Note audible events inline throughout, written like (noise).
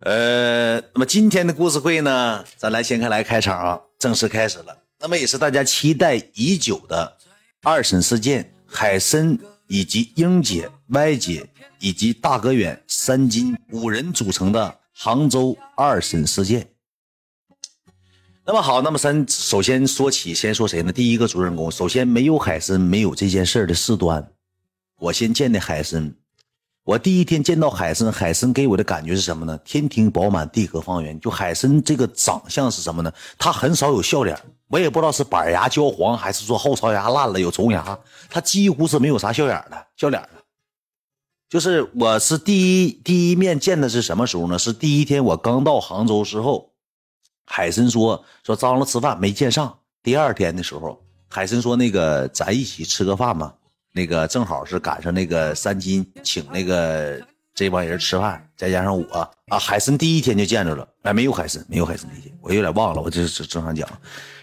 呃，那么今天的故事会呢，咱来先看来开场啊，正式开始了。那么也是大家期待已久的二审事件，海参以及英姐、歪姐以及大哥远三金五人组成的杭州二审事件。那么好，那么咱首先说起，先说谁呢？第一个主人公，首先没有海参，没有这件事的事端。我先见的海参。我第一天见到海参，海参给我的感觉是什么呢？天庭饱满，地阁方圆。就海参这个长相是什么呢？他很少有笑脸，我也不知道是板牙焦黄，还是说后槽牙烂了有虫牙，他几乎是没有啥笑脸的，笑脸的。就是我是第一第一面见的是什么时候呢？是第一天我刚到杭州时候，海参说说张罗吃饭没见上。第二天的时候，海参说那个咱一起吃个饭吧。那个正好是赶上那个三金请那个这帮人吃饭，再加上我啊，海参第一天就见着了，哎，没有海参，没有海参那天，我有点忘了，我这是正常讲。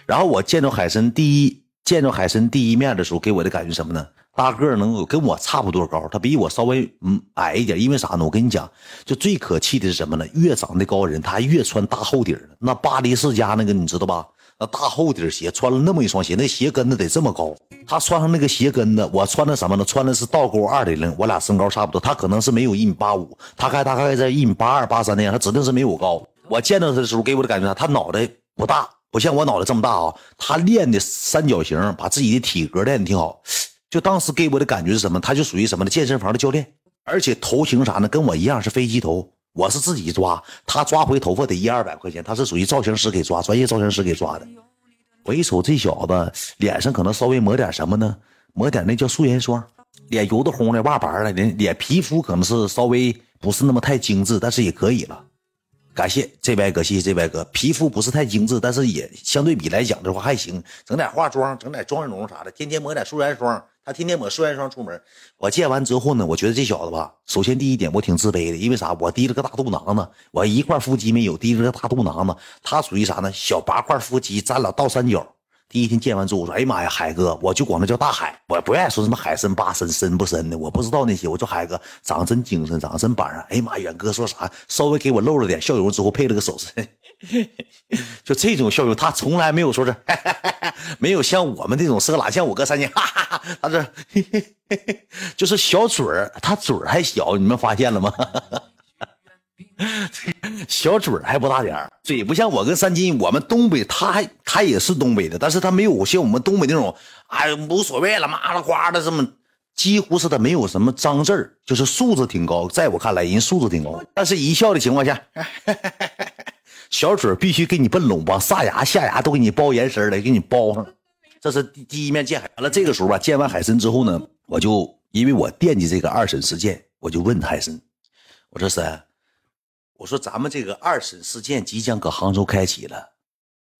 然后我见着海参第一见着海参第一面的时候，给我的感觉什么呢？大个能有跟我差不多高，他比我稍微嗯矮一点，因为啥呢？我跟你讲，就最可气的是什么呢？越长得高人，他还越穿大厚底那巴黎世家那个你知道吧？那大厚底鞋穿了那么一双鞋，那鞋跟子得这么高。他穿上那个鞋跟子，我穿的什么呢？穿的是倒钩二点零，我俩身高差不多。他可能是没有一米八五，他还大概在一米八二八三那样，他指定是没我高。我见到他的时候，给我的感觉啥？他脑袋不大，不像我脑袋这么大啊。他练的三角形，把自己的体格练的挺好。就当时给我的感觉是什么？他就属于什么呢？健身房的教练，而且头型啥呢？跟我一样是飞机头。我是自己抓，他抓回头发得一二百块钱，他是属于造型师给抓，专业造型师给抓的。我一瞅这小子脸上可能稍微抹点什么呢？抹点那叫素颜霜，脸油的红的，哇白了，脸脸皮肤可能是稍微不是那么太精致，但是也可以了。感谢这歪哥，谢谢这歪哥，皮肤不是太精致，但是也相对比来讲的话还行，整点化妆，整点妆容啥的，天天抹点素颜霜。他天天抹素颜霜出门，我见完之后呢，我觉得这小子吧，首先第一点我挺自卑的，因为啥？我提了个大肚囊子，我一块腹肌没有，提了个大肚囊子。他属于啥呢？小八块腹肌，咱俩倒三角。第一天见完之后，我说：“哎呀妈呀，海哥，我就管他叫大海，我不愿意说什么海参、八参、深不深的，我不知道那些。我说海哥长得真精神，长得真板正。哎呀妈，远哥说啥？稍微给我露了点笑容之后，配了个手势，(laughs) 就这种笑容，他从来没有说是，(laughs) 没有像我们这种色懒，像我哥三金，哈哈哈，他 (laughs) 这就是小嘴儿，他嘴儿还小，你们发现了吗？”小嘴儿还不大点儿嘴不像我跟三金，我们东北，他他也是东北的，但是他没有像我们东北那种，哎，无所谓了，麻了瓜的这么，几乎是他没有什么脏字儿，就是素质挺高，在我看来人素质挺高，但是一笑的情况下，小嘴必须给你奔拢，往上牙下牙都给你包延伸了，给你包上。这是第第一面见海，完了这个时候吧，见完海参之后呢，我就因为我惦记这个二审事件，我就问海参，我说三。我说咱们这个二审事件即将搁杭州开启了，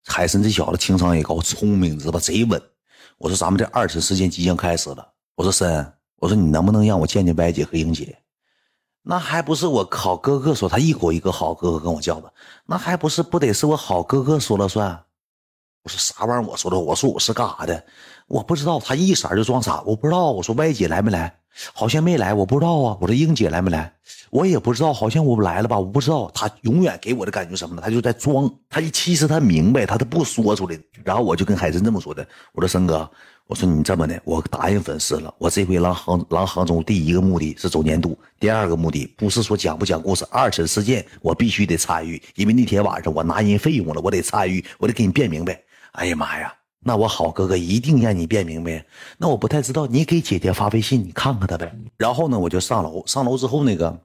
海参这小子情商也高，聪明，知道吧？贼稳。我说咱们这二审事件即将开始了。我说森，我说你能不能让我见见白姐和英姐？那还不是我好哥哥说，他一口一个好哥哥跟我叫的，那还不是不得是我好哥哥说了算？我说啥玩意儿？我说的，我说我是干啥的？我不知道。他一色就装傻，我不知道。我说歪姐来没来？好像没来，我不知道啊。我说英姐来没来？我也不知道，好像我来了吧？我不知道。他永远给我的感觉什么呢？他就在装。他其实他明白，他都不说出来。然后我就跟海参这么说的：“我说森哥，我说你这么的，我答应粉丝了。我这回来杭来杭州，第一个目的是走年度，第二个目的不是说讲不讲故事，二审事件我必须得参与，因为那天晚上我拿人费用了，我得参与，我得给你辩明白。哎呀妈呀！”那我好哥哥一定让你变明白。那我不太知道，你给姐姐发微信，你看看她呗。然后呢，我就上楼，上楼之后那个，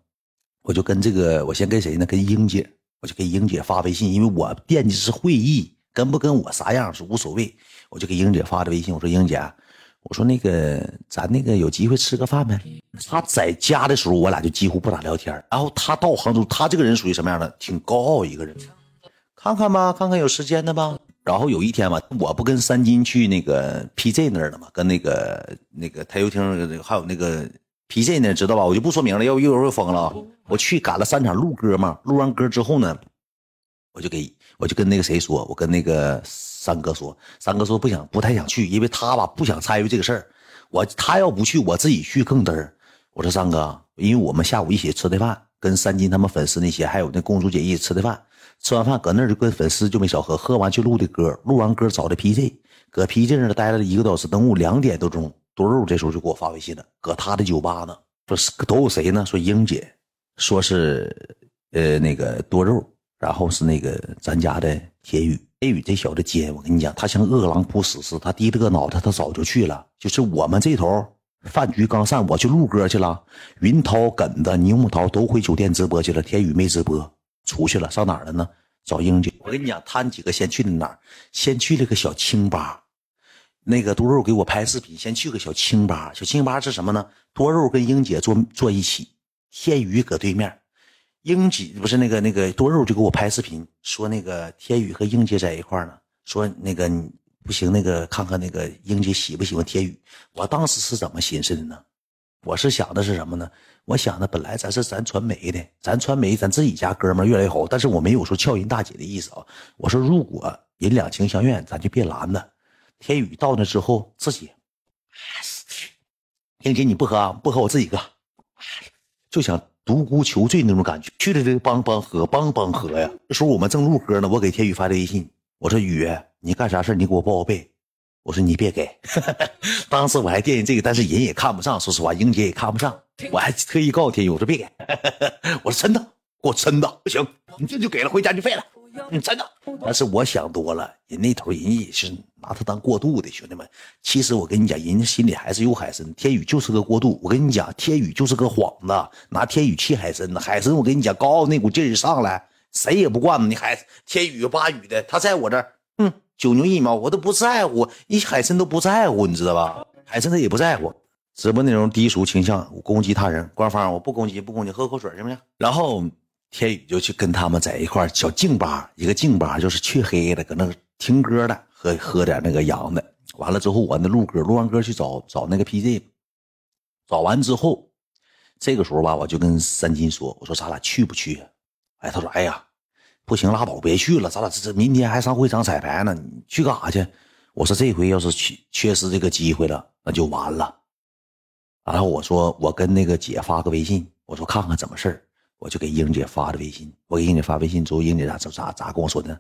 我就跟这个，我先跟谁呢？跟英姐，我就给英姐发微信，因为我惦记是会议，跟不跟我啥样是无所谓。我就给英姐发的微信，我说英姐，我说那个咱那个有机会吃个饭呗。她在家的时候，我俩就几乎不咋聊天。然后她到杭州，她这个人属于什么样的？挺高傲一个人。看看吧，看看有时间的吧。然后有一天吧，我不跟三金去那个 PJ 那儿了吗？跟那个那个台球厅还有那个 PJ 那知道吧？我就不说名了，要不一会儿又疯了。我去赶了三场录歌嘛，录完歌之后呢，我就给我就跟那个谁说，我跟那个三哥说，三哥说不想不太想去，因为他吧不想参与这个事儿。我他要不去，我自己去更嘚儿。我说三哥，因为我们下午一起吃的饭，跟三金他们粉丝那些，还有那公主姐一起吃的饭。吃完饭搁那儿就跟粉丝就没少喝，喝完去录的歌，录完歌找的 PJ，搁 PJ 那待了一个多小时，等我两点多钟，多肉这时候就给我发微信了，搁他的酒吧呢，说是都有谁呢？说英姐，说是呃那个多肉，然后是那个咱家的铁宇。铁宇这小子尖，我跟你讲，他像饿狼扑死似的，他低着个脑袋，他早就去了。就是我们这头饭局刚散，我去录歌去了。云涛、耿子、柠檬桃都回酒店直播去了，天宇没直播，出去了，上哪儿了呢？找英姐。我跟你讲，他们几个先去的哪儿？先去了个小清吧。那个多肉给我拍视频，先去个小清吧。小清吧是什么呢？多肉跟英姐坐坐一起，天宇搁对面。英姐不是那个那个多肉就给我拍视频，说那个天宇和英姐在一块呢，说那个不行，那个看看那个英姐喜不喜欢天宇。我当时是怎么寻思的呢？我是想的是什么呢？我想的本来咱是咱传媒的，咱传媒咱自己家哥们越来越好，但是我没有说撬人大姐的意思啊。我说如果人两情相愿，咱就别拦着。天宇到那之后自己，英姐你不喝啊不喝我自己喝，就想。独孤求醉那种感觉，去了这帮帮喝，帮帮喝呀。这时候我们正录歌呢，我给天宇发的微信，我说宇，你干啥事你给我报个备。我说你别给。(laughs) 当时我还惦记这个，但是人也看不上，说实话，英姐也看不上，我还特意告诉天宇，我说别给。(laughs) 我说真的，给我真的不行，你这就给了，回家就废了。你，真的。但是我想多了，人那头人也是拿他当过渡的，兄弟们。其实我跟你讲，人家心里还是有海参。天宇就是个过渡。我跟你讲，天宇就是个幌子，拿天宇气海参呢。海参，我跟你讲，高傲那股劲儿上来，谁也不惯着你。海天宇八宇的，他在我这儿，嗯，九牛一毛，我都不在乎。你海参都不在乎，你知道吧？海参他也不在乎。直播内容低俗倾向，攻击他人。官方，我不攻击，不攻击，喝口水行不行？然后。天宇就去跟他们在一块小静吧，一个静吧就是黢黑的，搁那听歌的，喝喝点那个洋的。完了之后，我那录歌，录完歌去找找那个 PJ，找完之后，这个时候吧，我就跟三金说：“我说咱俩去不去？”哎，他说：“哎呀，不行，拉倒，别去了，咱俩这这明天还上会场彩排呢，你去干啥去？”我说：“这回要是去缺失这个机会了，那就完了。”然后我说：“我跟那个姐发个微信，我说看看怎么事。”我就给英姐发的微信，我给英姐发微信之后，英姐咋咋咋跟我说的？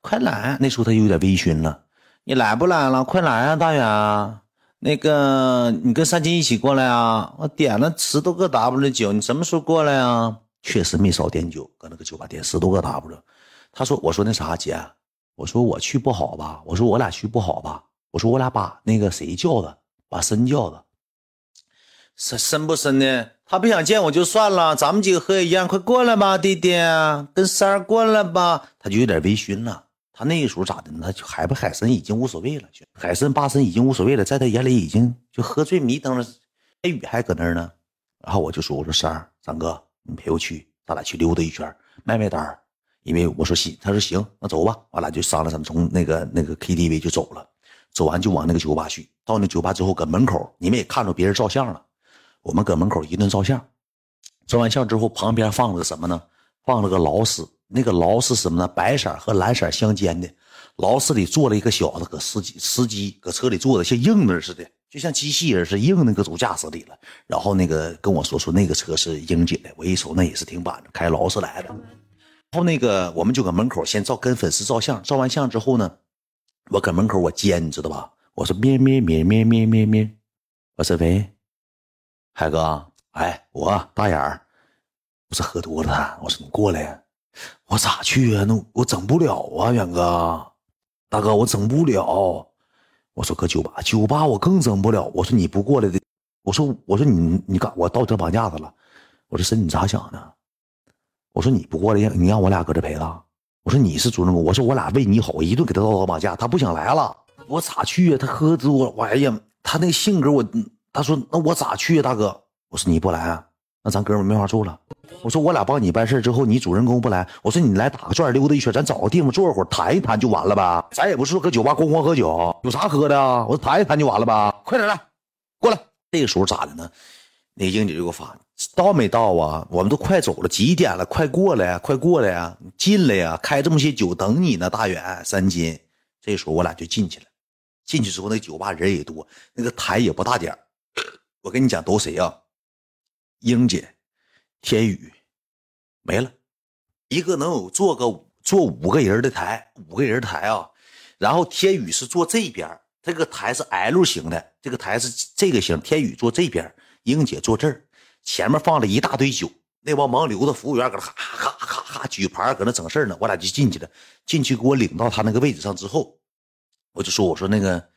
快来！那时候她有点微醺了，你来不来了？快来啊，大远！那个你跟三金一起过来啊！我点了十多个 W 的酒，你什么时候过来啊？确实没少点酒，搁那个酒吧点十多个 W。他说：“我说那啥姐，我说我去不好吧？我说我俩去不好吧？我说我俩把那个谁叫的，把申叫的。”深深不深的，他不想见我就算了，咱们几个喝也一样，快过来吧，弟弟，跟三儿过来吧。他就有点微醺了。他那个时候咋的呢？他就海不海参已经无所谓了，海参八参已经无所谓了，在他眼里已经就喝醉迷瞪了。黑雨还搁那儿呢。然后我就说：“我说三儿，三哥，你陪我去，咱俩去溜达一圈，卖卖单因为我说行，他说行，那走吧。完了就商量，咱们从那个那个 KTV 就走了。走完就往那个酒吧去。到那酒吧之后，搁门口你们也看着别人照相了。我们搁门口一顿照相，照完相之后，旁边放了个什么呢？放了个劳斯。那个劳斯什么呢？白色和蓝色相间的。劳斯里坐了一个小子，搁司机司机搁车里坐的像硬的似的，就像机器人似的，硬那个主驾驶里了。然后那个跟我说说那个车是英姐的，我一瞅那也是挺板的，开劳斯莱的。然后那个我们就搁门口先照跟粉丝照相，照完相之后呢，我搁门口我尖，你知道吧？我说咩咩咩咩咩咩咩，我说喂。海哥，哎，我大眼儿，我是喝多了。我说你过来呀，我咋去啊？那我整不了啊，远哥，大哥，我整不了。我说搁酒吧，酒吧我更整不了。我说你不过来的，我说我说你你干我倒车绑架子了。我说婶你咋想的？我说你不过来，你让我俩搁这陪他。我说你是主人公，我说我俩为你好，我一顿给他倒车绑架，他不想来了，我咋去啊？他喝多，哎呀，他那性格我。他说：“那我咋去呀，大哥？”我说：“你不来啊，那咱哥们没法处了。”我说：“我俩帮你办事之后，你主人公不来。”我说：“你来打个转溜达一圈，咱找个地方坐会儿，谈一谈就完了呗。咱也不是搁酒吧咣咣喝酒，有啥喝的啊？我说谈一谈就完了呗。快点来，过来。这个时候咋的呢？那英姐就给我发：到没到啊？我们都快走了，几点了？快过来，快过来呀！进来呀！开这么些酒等你呢，大远三金。这时候我俩就进去了。进去之后，那酒吧人也多，那个台也不大点我跟你讲，都谁呀？英姐、天宇、没了，一个能有坐个坐五个人的台，五个人的台啊。然后天宇是坐这边，这个台是 L 型的，这个台是这个型。天宇坐这边，英姐坐这儿，前面放了一大堆酒。那帮盲流的服务员搁那咔咔咔咔举牌，搁那整事呢。我俩就进去了，进去给我领到他那个位置上之后，我就说：“我说那个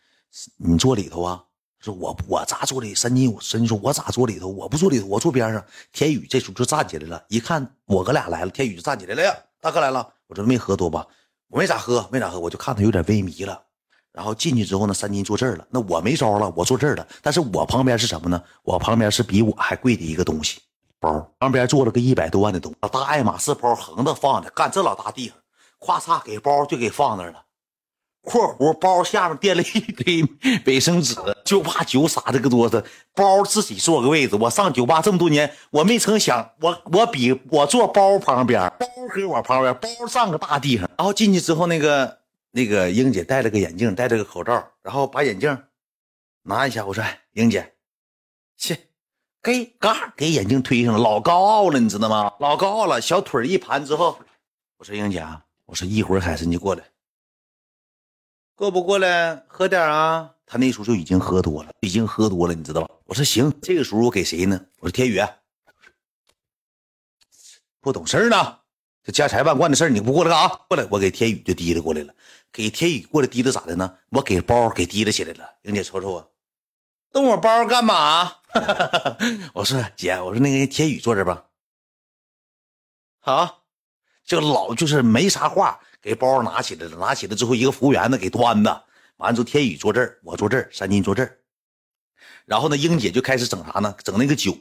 你坐里头啊？”说：“我我咋坐里？”三金我三金说：“我咋坐里头？我不坐里头，我坐边上。”天宇这时候就站起来了，一看我哥俩来了，天宇就站起来了呀，大哥来了。我说没喝多吧？我没咋喝，没咋喝，我就看他有点微迷了。然后进去之后呢，三金坐这儿了，那我没招了，我坐这儿了。但是我旁边是什么呢？我旁边是比我还贵的一个东西，包。旁边坐了个一百多万的东西，大爱马仕包横着放的，干这老大地方，咵嚓给包就给放那儿了。括弧包下面垫了一堆 (laughs) 卫生纸，就怕酒洒这个桌子。包自己坐个位置。我上酒吧这么多年，我没曾想，我我比我坐包旁边，包搁我旁边，包上个大地上。然后进去之后，那个那个英姐戴了个眼镜，戴着个口罩，然后把眼镜拿一下。我说：“英姐，切，给嘎给眼镜推上了，老高傲了，你知道吗？老高傲了，小腿一盘之后，我说英姐啊，我说一会儿海参就过来。”过不过来喝点啊？他那时候就已经喝多了，已经喝多了，你知道吧？我说行，这个时候我给谁呢？我说天宇，不懂事呢，这家财万贯的事你不过来干啥？过来，我给天宇就提溜过来了。给天宇过来提溜咋的呢？我给包给提溜起来了。英姐瞅瞅我，动我包干嘛？(laughs) 我说姐，我说那个天宇坐这吧。好，就老就是没啥话。给包拿起来了，拿起来之后，一个服务员呢给端的。完之后，天宇坐这儿，我坐这儿，三金坐这儿。然后呢，英姐就开始整啥呢？整那个酒，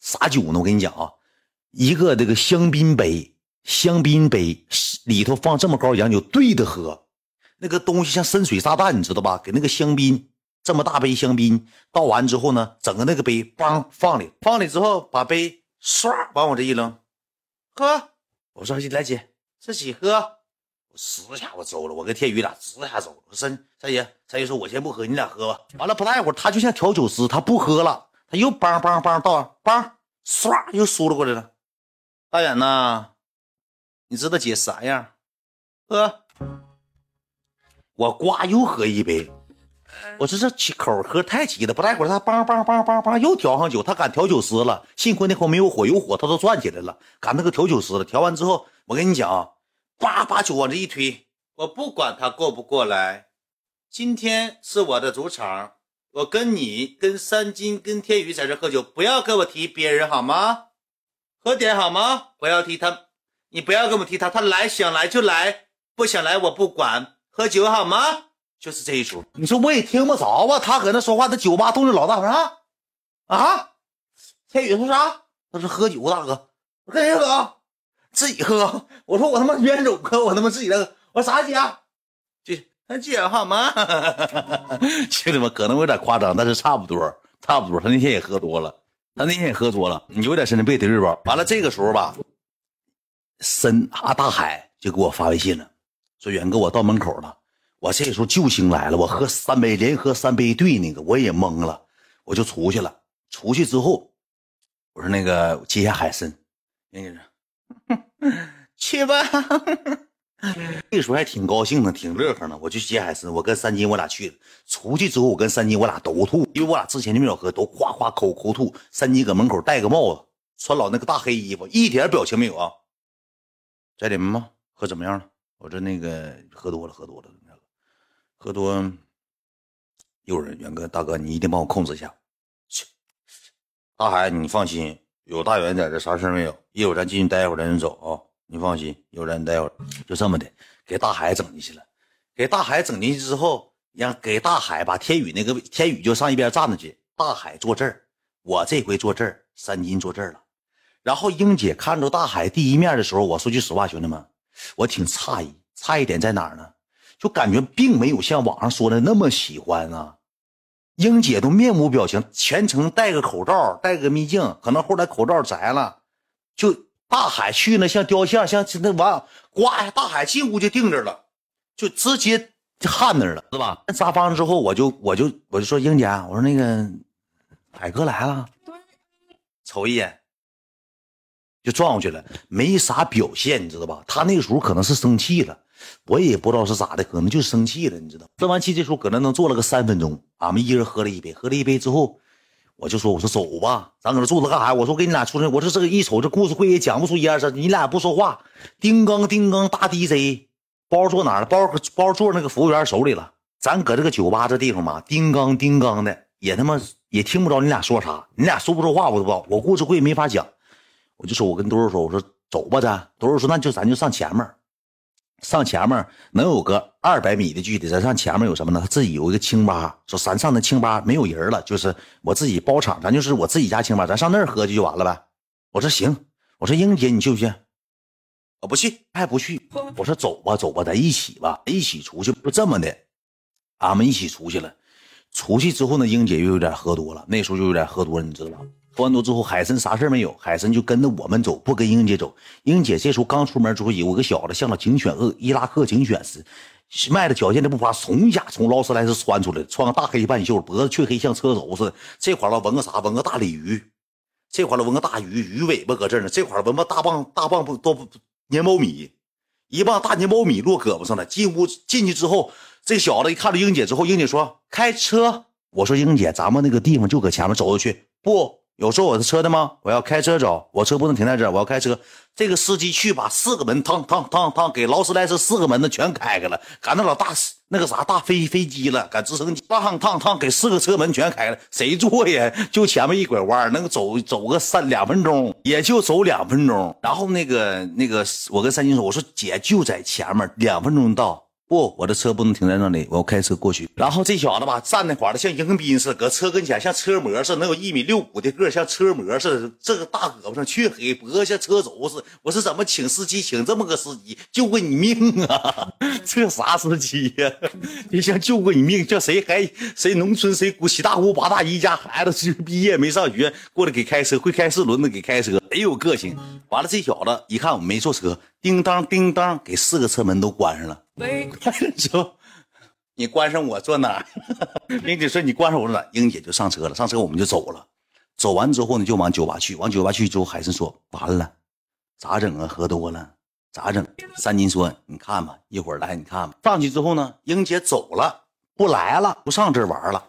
啥酒呢？我跟你讲啊，一个这个香槟杯，香槟杯里头放这么高洋酒，对着喝。那个东西像深水炸弹，你知道吧？给那个香槟这么大杯香槟倒完之后呢，整个那个杯梆放里，放里之后把杯唰往我这一扔，喝。我说来姐自己喝。十下我走了，我跟天宇俩十下走了。三三爷，三爷说我先不喝，你俩喝吧。完了不大一会儿，他就像调酒师，他不喝了，他又梆梆梆倒，梆唰又输了过来了。大远呐，你知道姐啥样？喝，我呱又喝一杯。我说这口喝太急了，不大一会儿他梆梆梆梆梆又调上酒，他敢调酒师了。幸亏那会没有火，有火他都转起来了，赶那个调酒师了。调完之后，我跟你讲。叭把酒往这一推，我不管他过不过来，今天是我的主场，我跟你、跟三金、跟天宇在这喝酒，不要跟我提别人好吗？喝点好吗？不要提他，你不要跟我提他，他来想来就来，不想来我不管，喝酒好吗？就是这一出。你说我也听不着啊，他搁那说话，他酒吧动静老大，啥？啊？天宇说啥？他说喝酒，大哥，我跟谁喝？自己喝，(laughs) 我说我他妈冤种喝，我他妈自己的。我说啥姐？姐，他姐好吗？兄弟们可能有点夸张，但是差不多，差不多。他那天也喝多了，他那天也喝多了，有点神经病，对不吧？完了这个时候吧，深啊大海就给我发微信了，说远哥我到门口了。我这时候救星来了，我喝三杯，连喝三杯对那个我也懵了，我就出去了。出去之后，我说那个接下海参，那个。(laughs) 去吧，(laughs) 那时候还挺高兴的，挺乐呵呢。我去接海参，我跟三金我俩去了。出去之后，我跟三金我俩都吐，因为我俩之前就没有喝，都哗哗口口吐。三金搁门口戴个帽子，穿老那个大黑衣服，一点表情没有啊。在里面吗？喝怎么样了？我这那个喝多了，喝多了，喝多。一会儿，元哥大哥，你一定帮我控制一下。去，大海，你放心。有大元在这，啥事没有？一会儿咱进去待会儿，咱就走啊！你放心，一会咱待会儿，就这么的，给大海整进去了。给大海整进去之后，让给大海把天宇那个天宇就上一边站着去，大海坐这儿，我这回坐这儿，三金坐这儿了。然后英姐看着大海第一面的时候，我说句实话，兄弟们，我挺诧异，诧异点在哪儿呢？就感觉并没有像网上说的那么喜欢啊。英姐都面无表情，全程戴个口罩，戴个秘镜，可能后来口罩摘了，就大海去那像雕像，像那完，呱，大海进屋就定着了，就直接焊那儿了，是吧？撒方之后，我就我就我就说英姐，我说那个海哥来了，瞅一眼，就撞过去了，没啥表现，你知道吧？他那个时候可能是生气了，我也不知道是咋的，可能就生气了，你知道。生完气这时候搁那能坐了个三分钟，俺们一人喝了一杯，喝了一杯之后，我就说我说走吧，咱搁这坐着干啥？我说给你俩出去，我说这个一瞅这故事会也讲不出一二三，你俩不说话，叮当叮当大 DJ，包坐哪了？包包坐那个服务员手里了。咱搁这个酒吧这地方嘛，叮当叮当的，也他妈也听不着你俩说啥，你俩说不说话我都不知道。我故事会没法讲。我就说，我跟多肉说，我说走吧，咱多肉说，那就咱就上前面，上前面能有个二百米的距离。咱上前面有什么呢？他自己有一个清吧，说咱上那清吧没有人了，就是我自己包场，咱就是我自己家清吧，咱上那儿喝去就完了呗。我说行，我说英姐你去不去？我不去，还不去。我说走吧，走吧，咱一起吧，一起出去。就这么的，俺们一起出去了。出去之后呢，英姐又有点喝多了，那时候就有点喝多了，你知道吧？喝完之后，海参啥事没有，海参就跟着我们走，不跟英姐走。英姐这时候刚出门之后，有个小子像个警犬恶伊拉克警犬似的，迈着矫健的步伐，从家从劳斯莱斯窜出来，穿个大黑半袖，脖子黢黑像车轴似的。这块了纹个啥？纹个大鲤鱼。这块了纹个大鱼，鱼尾巴搁这呢。这块纹个大棒大棒不都粘苞米，一棒大粘苞米落胳膊上了。进屋进去之后，这小子一看到英姐之后，英姐说开车。我说英姐，咱们那个地方就搁前面走着去，不。有坐我的车的吗？我要开车走，我车不能停在这儿，我要开车。这个司机去把四个门，趟趟趟趟，给劳斯莱斯四个门子全开开了，赶那老大那个啥大飞飞机了，赶直升机，趟趟趟给四个车门全开了，谁坐呀？就前面一拐弯，能走走个三两分钟，也就走两分钟。然后那个那个，我跟三金说，我说姐就在前面，两分钟到。不，我的车不能停在那里，我要开车过去。然后这小子吧，站那块的像迎宾似的，搁车跟前像车模似的，能有一米六五的个，像车模似的。这个大胳膊上黢黑，脖子像车轴似的。我是怎么请司机，请这么个司机，救过你命啊？(laughs) 这啥司机呀？你像救过你命，叫谁还谁农村谁姑七大姑八大姨家孩子毕业没上学，过来给开车，会开四轮子给开车，贼有个性。完了，这小子一看我没坐车，叮当叮当，给四个车门都关上了。(laughs) (laughs) 说你关上我坐哪？英姐说你关上我坐哪？英姐就上车了，上车我们就走了。走完之后呢，就往酒吧去。往酒吧去之后，海参说完了，咋整啊？喝多了咋整？三金说你看吧，一会儿来你看吧。上去之后呢，英姐走了，不来了，不上这玩了。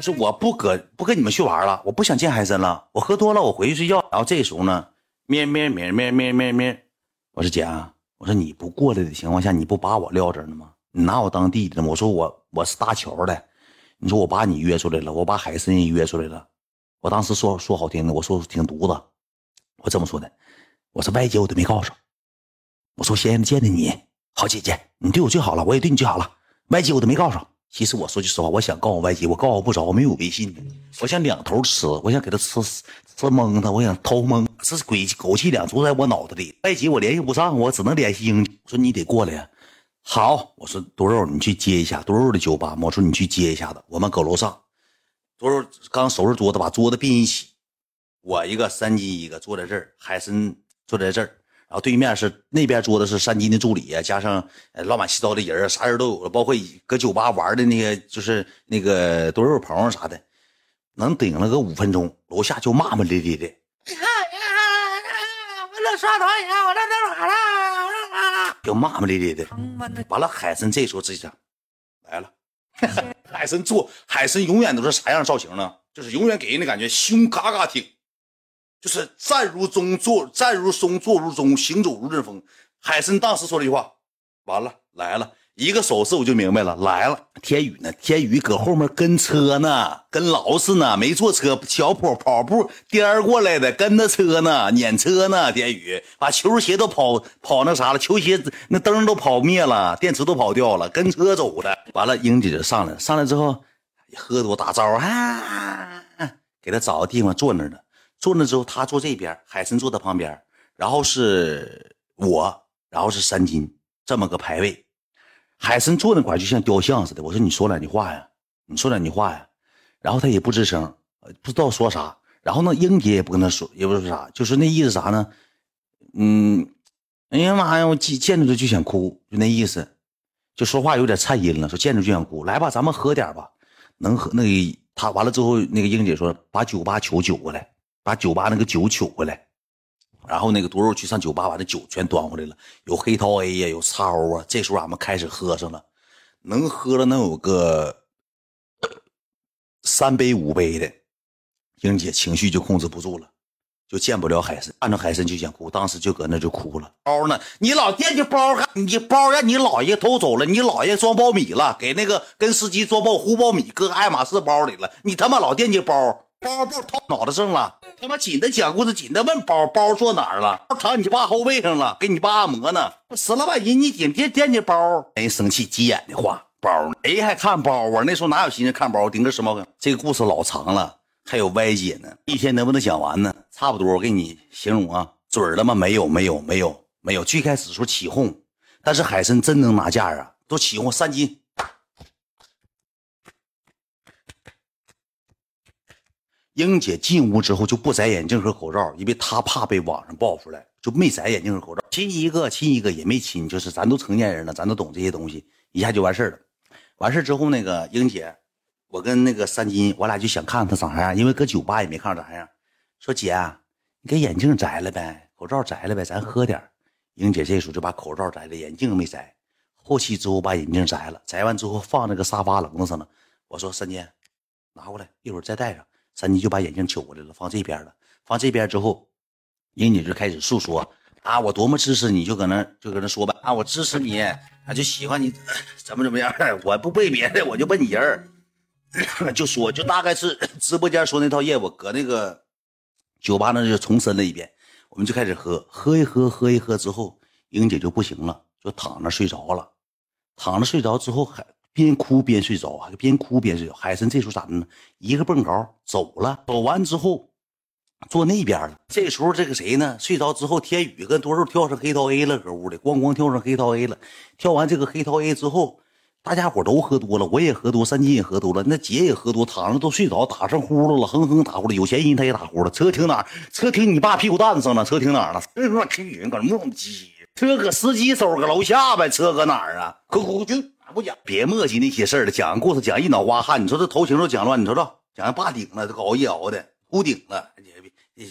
是我不搁不跟你们去玩了，我不想见海参了。我喝多了，我回去睡觉。然后这时候呢，咩咩咩咩咩咩咩，我说姐。我说你不过来的情况下，你不把我撂这儿呢吗？你拿我当弟弟吗？我说我我是搭桥的，你说我把你约出来了，我把海参也约出来了。我当时说说好听的，我说挺犊子，我这么说的。我说外姐我都没告诉，我说先见的你，好姐姐，你对我最好了，我也对你最好了。外姐我都没告诉。其实我说句实话，我想告我外姐，我告不着，我没有微信我想两头吃，我想给他吃吃蒙他，我想偷蒙，这是鬼狗气两足在我脑子里。外姐我联系不上，我只能联系英。我说你得过来呀，好，我说多肉你去接一下多肉的酒吧，我说你去接一下子，我们搁楼上。多肉刚收拾桌子，把桌子并一起，我一个三金一个坐在这儿，海参坐在这儿。然后对面是那边桌子是山金的助理啊，加上乱七八糟的人啥人都有了，包括搁酒吧玩的那个，就是那个多肉朋友啥的，能顶了个五分钟，楼下就骂骂咧咧的。你看，我那刷短信，我那那咋了？就骂骂咧咧的。完了，海参这时候自己讲来了。(laughs) 海参做海参永远都是啥样造型呢？就是永远给人的感觉胸嘎嘎挺。就是站如钟，坐站如松，坐如钟，行走如阵风。海参当时说了一句话：“完了，来了一个手势，我就明白了，来了。”天宇呢？天宇搁后面跟车呢，跟老实呢，没坐车，小跑跑步颠过来的，跟着车呢，撵车呢。天宇把球鞋都跑跑那啥了，球鞋那灯都跑灭了，电池都跑掉了，跟车走的。完了，英姐就上来，上来之后喝多打招呼，啊，给他找个地方坐那儿呢。坐那之后，他坐这边，海参坐他旁边，然后是我，然后是三金，这么个排位。海参坐那块就像雕像似的。我说你说两句话呀，你说两句话呀，然后他也不吱声，不知道说啥。然后呢，英姐也不跟他说，也不说啥，就是那意思啥呢？嗯，哎呀妈呀，我见见着他就想哭，就那意思，就说话有点颤音了，说见着就想哭。来吧，咱们喝点吧，能喝那个他完了之后，那个英姐说把酒吧球酒过来。把酒吧那个酒取回来，然后那个多肉去上酒吧把那酒全端回来了，有黑桃 A 呀，有叉 O 啊。这时候俺们开始喝上了，能喝了能有个三杯五杯的，英姐情绪就控制不住了。就见不了海参，看着海参就想哭，当时就搁那就哭了。包呢？你老惦记包，你包让你姥爷偷走了，你姥爷装苞米了，给那个跟司机装包糊苞米，搁爱马仕包里了。你他妈老惦记包，包包套脑袋上了，他妈紧的讲故事，紧的问包包坐哪儿了？躺你爸后背上了，给你爸按摩呢。死了吧人，你紧别惦记包，人生气急眼的话，包谁还看包啊？那时候哪有心思看包？顶个时髦这个故事老长了。还有歪姐呢，一天能不能讲完呢？差不多，我给你形容啊，准了吗？没有，没有，没有，没有。最开始时候起哄，但是海参真能拿价啊，都起哄三斤。英姐进屋之后就不摘眼镜和口罩，因为她怕被网上爆出来，就没摘眼镜和口罩。亲一个亲一个也没亲，就是咱都成年人了，咱都懂这些东西，一下就完事了。完事之后，那个英姐。我跟那个三金，我俩就想看看他长啥样，因为搁酒吧也没看着啥样。说姐，你给眼镜摘了呗，口罩摘了呗，咱喝点。英姐这时候就把口罩摘了，眼镜没摘。后期之后把眼镜摘了，摘完之后放那个沙发棱子上了。我说三金，拿过来，一会儿再戴上。三妮就把眼镜取过来了，放这边了。放这边之后，英姐就开始诉说啊，我多么支持你，就搁那就搁那说吧啊，我支持你，啊，就喜欢你，怎么怎么样，我不背别的，我就奔你人儿 (coughs) 就说，就大概是直播间说那套业务，搁那个酒吧那就重申了一遍。我们就开始喝，喝一喝，喝一喝之后，英姐就不行了，就躺那睡着了。躺着睡着之后，还边哭边睡着，还边哭边睡着。海参这时候咋的呢？一个蹦高走了，走完之后坐那边了。这时候这个谁呢？睡着之后，天宇跟多肉跳上黑桃 A 了，搁屋里咣咣跳上黑桃 A 了。跳完这个黑桃 A 之后。大家伙都喝多了，我也喝多，三金也喝多了，那姐也喝多，躺着都睡着，打上呼噜了，哼哼打呼噜。有钱人他也打呼噜。车停哪儿？车停你爸屁股蛋子上了。车停哪儿了？我去，搁那磨磨唧车搁司机手搁楼下呗。车搁哪儿啊？可可就不讲，别磨叽那些事儿了。讲故事讲一脑瓜汗。你说这头型都讲乱，你瞅瞅，讲爸顶了，这熬夜熬的秃顶了。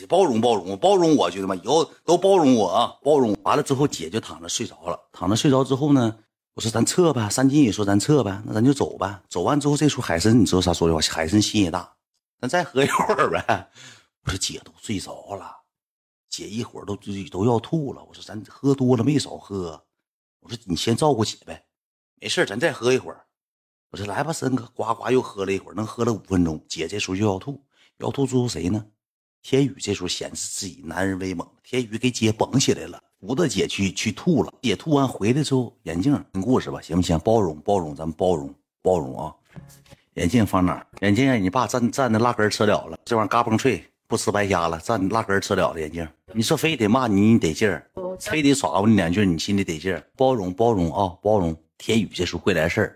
包容包容包容我，兄弟们以后都包容我啊！包容完了之后，姐就躺着睡着了。躺着睡着之后呢？我说咱撤吧，三金也说咱撤吧，那咱就走吧。走完之后，这出海参，你知道啥说的话？海参心也大，咱再喝一会儿呗。我说姐都睡着了，姐一会儿都都要吐了。我说咱喝多了没少喝，我说你先照顾姐呗，没事咱再喝一会儿。我说来吧，森哥，呱呱又喝了一会儿，能喝了五分钟。姐这时候就要吐，要吐之后谁呢？天宇这时候显示自己男人威猛，天宇给姐绷起来了。扶着姐去去吐了，姐吐完回来之后，眼镜听故事吧，行不行？包容包容，咱们包容包容啊！眼镜放哪？眼镜让你爸蘸蘸那辣根吃了了，这玩意嘎嘣脆，不吃白瞎了。站拉根吃了了眼镜，你说非得骂你你得劲儿，非得耍我你两句你心里得劲儿。包容包容啊，包容。天宇这时候会来事儿。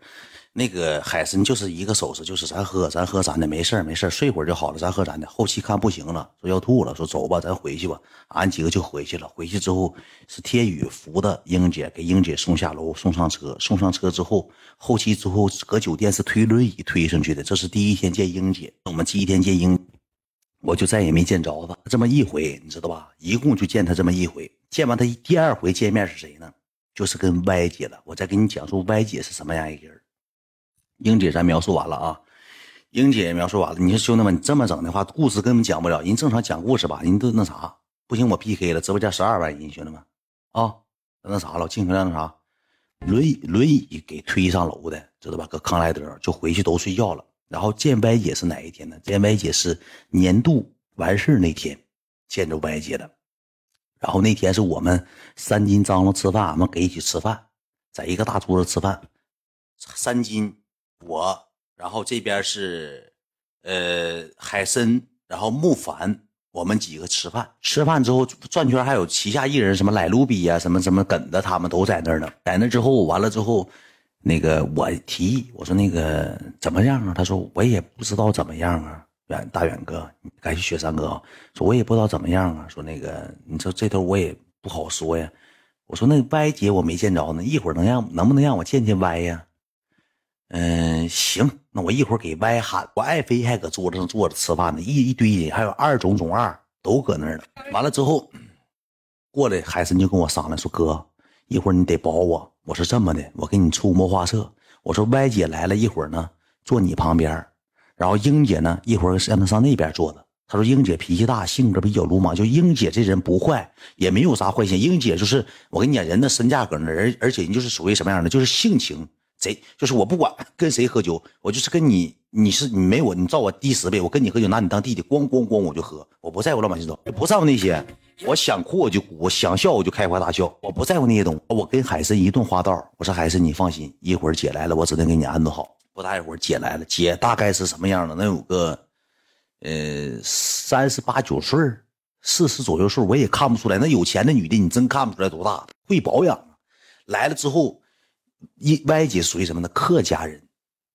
那个海参就是一个手势，就是咱喝，咱喝咱的，没事儿没事儿睡会儿就好了。咱喝咱的，后期看不行了，说要吐了，说走吧，咱回去吧。俺几个就回去了。回去之后是天宇扶的英姐，给英姐送下楼，送上车。送上车之后，后期之后搁酒店是推轮椅推上去的。这是第一天见英姐，我们第一天见英，我就再也没见着他这么一回，你知道吧？一共就见他这么一回。见完他第二回见面是谁呢？就是跟歪姐了。我再给你讲述歪姐是什么样一个人。英姐，咱描述完了啊！英姐描述完了，你说兄弟们，你这么整的话，故事根本讲不了。人正常讲故事吧，人都那啥，不行，我 PK 了，直播间十二万人，兄弟们啊，那啥了，尽可量那啥，轮椅轮椅给推上楼的，知道吧？搁康莱德就回去都睡觉了。然后见歪姐是哪一天呢？见歪姐是年度完事那天见着歪姐的。然后那天是我们三金张罗吃饭，俺们给一起吃饭，在一个大桌子吃饭，三金。我，然后这边是，呃，海参，然后木凡，我们几个吃饭。吃饭之后转圈，还有旗下艺人什么莱卢比呀，什么什么梗的，他们都在那儿呢。在那之后，完了之后，那个我提议，我说那个怎么样啊？他说我也不知道怎么样啊。远大远哥，感谢雪山哥，说我也不知道怎么样啊。说那个，你说这头我也不好说呀。我说那歪姐我没见着呢，一会儿能让能不能让我见见歪呀？嗯，行，那我一会儿给歪喊。我爱妃还搁桌子上坐着吃饭呢，一一堆人，还有二总总二都搁那儿呢。完了之后，过来，海参就跟我商量说：“哥，一会儿你得保我。”我说：“这么的，我给你出谋划策。我说歪姐来了一会儿呢，坐你旁边，然后英姐呢，一会儿让她上那边坐着。”他说：“英姐脾气大，性格比较鲁莽。就英姐这人不坏，也没有啥坏心。英姐就是我跟你讲，人的身价搁那，而而且人就是属于什么样的，就是性情贼。就是我不管跟谁喝酒，我就是跟你，你是你没我，你照我低十倍，我跟你喝酒拿你当弟弟，咣咣咣我就喝，我不在乎乱七八糟，不在乎那些。我想哭我就哭，我想笑我就开怀大笑，我不在乎那些东西。我跟海参一顿花道，我说海参你放心，一会儿姐来了，我指定给你安顿好。不大一会儿姐来了，姐大概是什么样的？能有个。”呃，三十八九岁四十左右岁我也看不出来。那有钱的女的，你真看不出来多大。会保养啊！来了之后，一歪姐属于什么呢？客家人，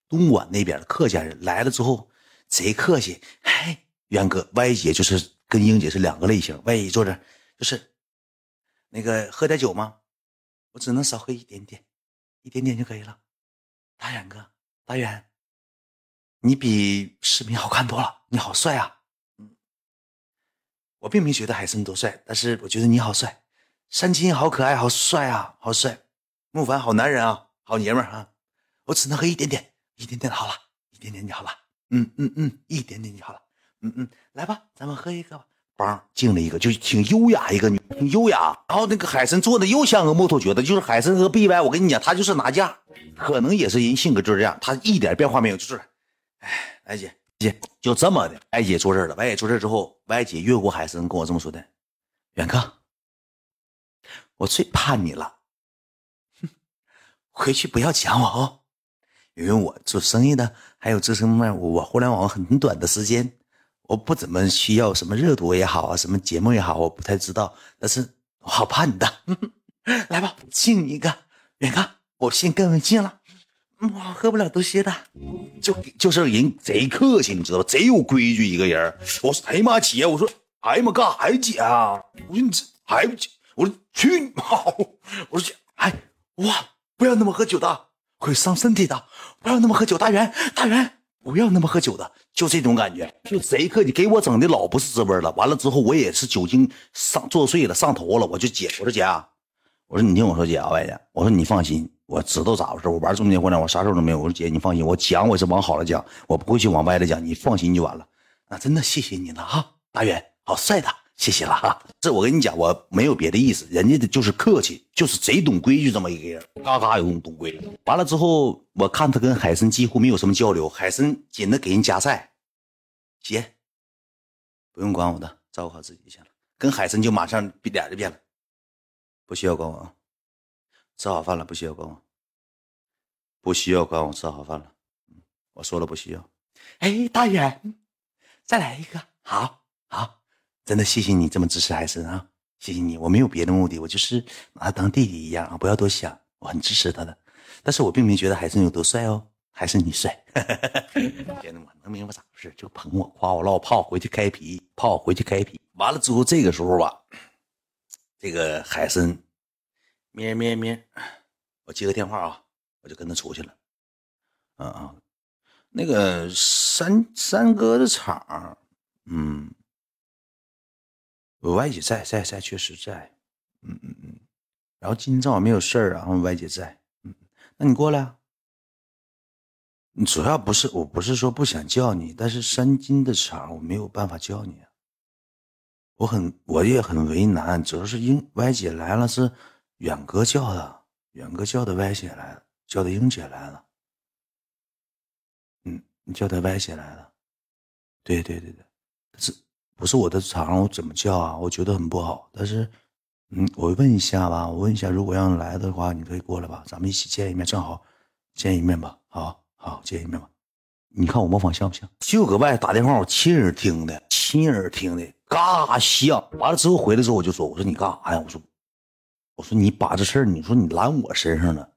东莞那边的客家人来了之后，贼客气。哎，元哥，歪姐就是跟英姐是两个类型。歪姐坐这，就是那个喝点酒吗？我只能少喝一点点，一点点就可以了。大远哥，大远。你比视频好看多了，你好帅啊！嗯，我并没觉得海参多帅，但是我觉得你好帅。山青好可爱，好帅啊，好帅。木凡好男人啊，好爷们啊。我只能喝一点点，一点点好了，一点点就好了。嗯嗯嗯，一点点就好了。嗯嗯，来吧，咱们喝一个吧。梆，敬了一个，就挺优雅一个女，优雅。然后那个海参做的又像个木头橛子，就是海参和 B Y，我跟你讲，他就是拿价，可能也是人性格就是这样，他一点变化没有，就是。哎，歪姐姐就这么的，歪姐坐这了。歪姐坐这之后，歪姐越过海参跟我这么说的：“远哥，我最怕你了，哼 (laughs) 回去不要讲我哦，因为我做生意的，还有这什么，我互联网很短的时间，我不怎么需要什么热度也好啊，什么节目也好，我不太知道。但是我好怕你的，(laughs) 来吧，敬你一个，远哥，我先跟你敬了。”我喝不了多些的，就就是人贼客气，你知道吧？贼有规矩一个人。我说，哎呀妈，姐，我说，哎呀妈，干啥呀，姐啊？我说你这还不姐？我说去你妈！我说姐，哎哇，不要那么喝酒的，会伤身体的。不要那么喝酒，大元，大元，不要那么喝酒的，就这种感觉，就贼客气，给我整的老不是滋味了。完了之后，我也是酒精上作祟了，上头了。我就姐，我说姐啊，我说你听我说姐啊，外姐，我说你放心。我知道咋回事，我玩这么年互联网，啥事都没有。我说姐，你放心，我讲我是往好了讲，我不会去往歪了讲，你放心就完了。那真的谢谢你了啊，大远，好帅的，谢谢了哈。这我跟你讲，我没有别的意思，人家的就是客气，就是贼懂规矩这么一个人，嘎嘎有懂规矩。完了之后，我看他跟海参几乎没有什么交流，海参紧的给人夹菜，姐，不用管我的，照顾好自己就行了。跟海参就马上脸就变了，不需要管我啊。吃好饭了，不需要管我，不需要管我吃好饭了。我说了不需要。哎，大远，再来一个，好好，真的谢谢你这么支持海参啊，谢谢你，我没有别的目的，我就是拿他当弟弟一样啊，不要多想，我很支持他的，但是我并没觉得海参有多帅哦，还是你帅。兄弟们能明白咋回事？就捧我，夸我，唠泡回去开皮，泡回去开皮。完了之后，这个时候吧，这个海参。咩咩咩，我接个电话啊，我就跟他出去了。啊啊，那个三三哥的厂，嗯，我歪姐在在在，确实在。嗯嗯嗯，然后今天正好没有事儿，然后歪姐在。嗯，那你过来。你主要不是，我不是说不想叫你，但是三金的场我没有办法叫你。我很我也很为难，主要是英歪姐来了是。远哥叫的，远哥叫的歪姐来了，叫的英姐来了。嗯，你叫的歪姐来了。对对对对，是不是我的场？我怎么叫啊？我觉得很不好。但是，嗯，我问一下吧，我问一下，如果让来的话，你可以过来吧，咱们一起见一面，正好见一面吧。好好见一面吧。你看我模仿像不像？就搁外打电话，我亲耳听的，亲耳听的，嘎像。完了之后回来之后，我就说，我说你干啥呀？我说。我说你把这事儿，你说你揽我身上了，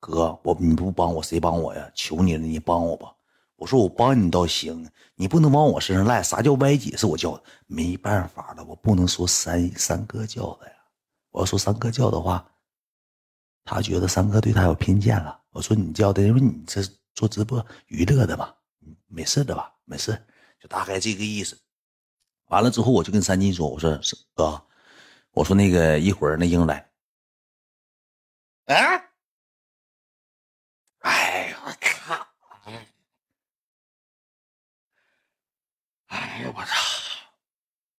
哥，我你不帮我谁帮我呀？求你了，你帮我吧。我说我帮你倒行，你不能往我身上赖。啥叫歪姐是我叫的？没办法了，我不能说三三哥叫的呀。我要说三哥叫的话，他觉得三哥对他有偏见了。我说你叫的，因为你这做直播娱乐的嘛，没事的吧？没事，就大概这个意思。完了之后，我就跟三金说，我说是哥。我说那个一会儿那英来。啊！哎我靠！哎呀我操！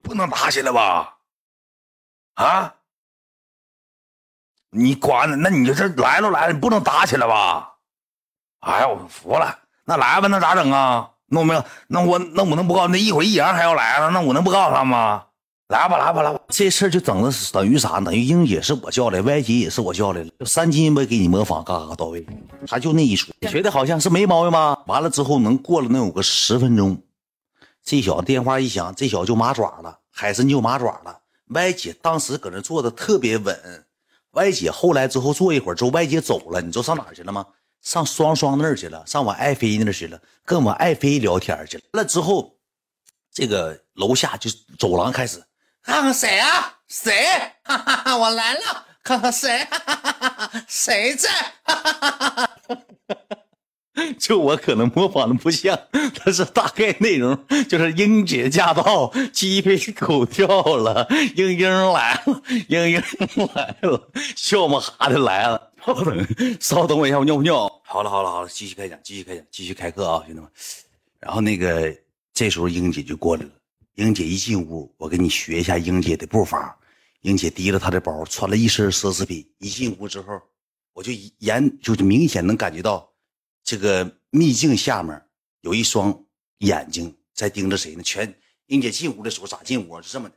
不能打起来吧？啊！你管呢？那你就这来都来了，你不能打起来吧？哎呀，我服了！那来吧，那咋整啊？弄没有？那我那我能不告诉那一会儿易阳还要来了，那我能不告诉他吗？来吧，来吧，来吧！这事儿就整的等于啥？等于英姐是我叫来歪姐也是我叫来了。三金没给你模仿，嘎嘎到位。他就那一出，觉得好像是没毛病吗？完了之后，能过了能有个十分钟，这小子电话一响，这小子就麻爪了，海参就麻爪了。歪姐当时搁那坐的特别稳。歪姐后来之后坐一会儿之后，歪姐走了，你知道上哪去了吗？上双双那儿去了，上我爱妃那儿去了，跟我爱妃聊天去了。那之后，这个楼下就走廊开始。看看谁啊？谁？哈哈哈！我来了，看看谁？哈哈哈！谁在？哈哈哈哈！就我可能模仿的不像，但是大概内容就是英姐驾到，鸡飞狗跳了，英英来了，英英来了，笑么哈的来了。稍等，稍等我一下，我尿不尿？好了好了好了，继续开讲，继续开讲，继续开课啊，兄弟们。然后那个这时候英姐就过来了。英姐一进屋，我给你学一下英姐的步伐。英姐提着她的包，穿了一身奢侈品。一进屋之后，我就眼就是明显能感觉到，这个秘境下面有一双眼睛在盯着谁呢？全英姐进屋的时候咋进屋？是这么的，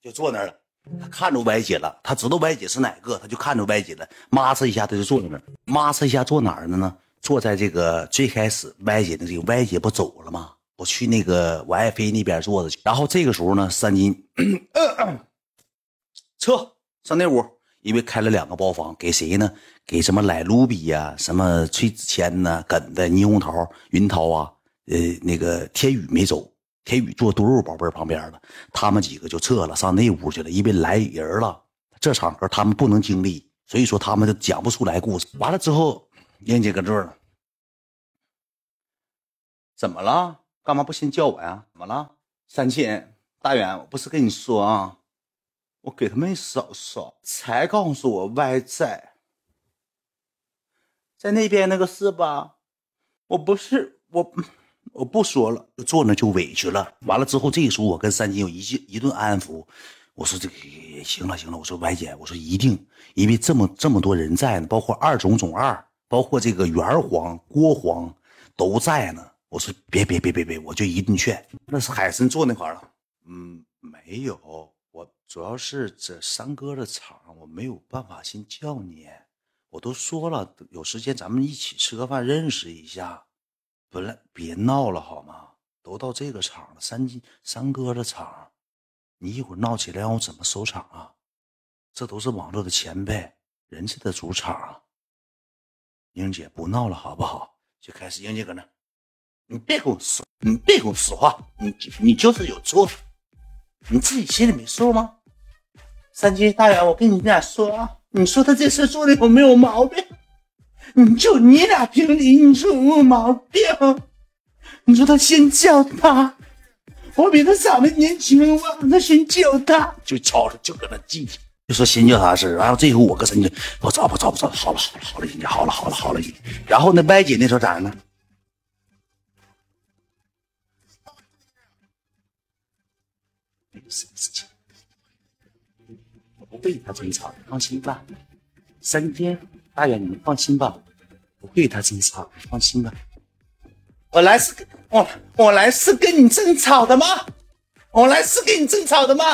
就坐那儿了。他看着歪姐了，他知道歪姐是哪个，他就看着歪姐了。妈呲一下，他就坐在那儿。抹擦一下，坐哪儿了呢？坐在这个最开始歪姐的这个歪姐不走了吗？我去那个我爱妃那边坐着去，然后这个时候呢，三金 (coughs) 撤上那屋，因为开了两个包房，给谁呢？给什么来卢比呀，什么崔子谦呐，耿的倪虹桃、云涛啊，呃，那个天宇没走，天宇坐多肉宝贝旁边了，他们几个就撤了，上那屋去了，因为来人了，这场合他们不能经历，所以说他们就讲不出来故事。完了之后，燕姐搁这儿了，怎么了？干嘛不先叫我呀？怎么了？三千大远，我不是跟你说啊，我给他们扫扫才告诉我歪在，在那边那个是吧？我不是我，我不说了，坐那就委屈了。完了之后，这个时候我跟三金有一句一顿安抚，我说这个行了行了，我说歪姐，我说一定，因为这么这么多人在呢，包括二总总二，包括这个元皇郭皇都在呢。我说别别别别别，我就一顿劝。那是海参坐那块了。嗯，没有，主要是这三哥的场，我没有办法先叫你。我都说了，有时间咱们一起吃个饭，认识一下。本来别闹了好吗？都到这个场了，三三哥的场，你一会儿闹起来，让我怎么收场啊？这都是网络的前辈，人家的主场。英姐不闹了好不好？就开始，英姐搁那。你别跟我说，你别跟我说话，你你就是有错，你自己心里没数吗？三金大元，我跟你俩说啊，你说他这事做的有没有毛病？你就你俩评理，你说有没有毛病？你说他先叫他，我比他长得年轻我让他先叫他，就吵着就搁那记，就说先叫他事然后最后我跟三金，我找不找不找，好了好了好了，好了好了好了，然后那歪姐那时候咋呢？会与他争吵，放心吧。三天，大远，你们放心吧，不会与他争吵，放心吧。我来是跟我我来是跟你争吵的吗？我来是跟你争吵的吗？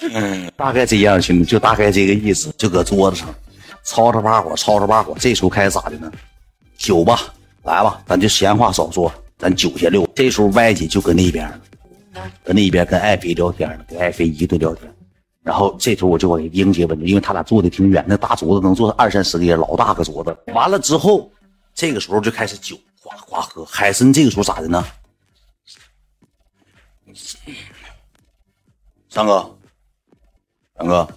嗯 (laughs) 大概这样，兄弟，就大概这个意思。就搁桌子上吵吵把火，吵吵把火。这时候开始咋的呢？酒吧，来吧，咱就闲话少说，咱酒先溜。这时候歪姐就搁那边。搁那边跟爱妃聊天呢，跟爱妃一顿聊天，然后这时候我就给英姐问，因为他俩坐的挺远，那大桌子能坐二三十个人，老大个桌子。完了之后，这个时候就开始酒哗哗喝。海参这个时候咋的呢？三哥，三哥，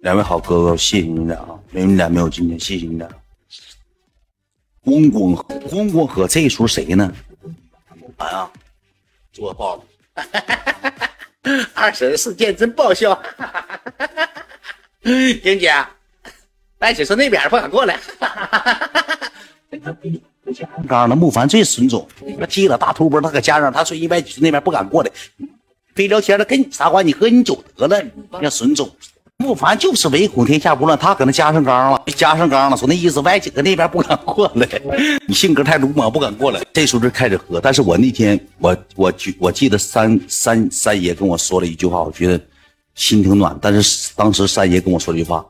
两位好哥哥，谢谢你俩啊，没有你俩没有今天，谢谢你俩。咣咣喝，咣咣喝，这时候谁呢？啊，做爆了。(laughs) 二婶事件真爆笑。(laughs) 英姐，白姐说那边不敢过来。(laughs) 刚那木凡最损种，那踢了大秃波，他搁加上，他说一百几岁那边不敢过来，非聊天了，跟你啥关系？喝你酒得了，你像损种。不凡就是唯恐天下不乱，他搁那加上纲了，加上纲了，说那意思歪姐搁那边不敢过来，(laughs) 你性格太鲁莽，不敢过来。这时候就开始喝，但是我那天我我记我记得三三三爷跟我说了一句话，我觉得心挺暖。但是当时三爷跟我说一句话，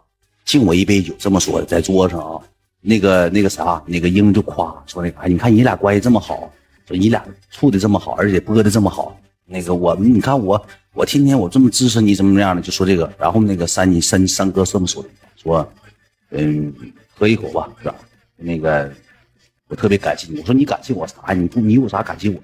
敬我一杯酒，这么说的，在桌上啊，那个那个啥，那个英就夸说那个，你看你俩关系这么好，说你俩处的这么好，而且播的这么好，那个我你看我。我天天我这么支持你怎么怎么样的，就说这个，然后那个三你三三哥这么说的，说，嗯，喝一口吧，是吧？那个我特别感谢你。我说你感谢我啥？你不你有啥感谢我？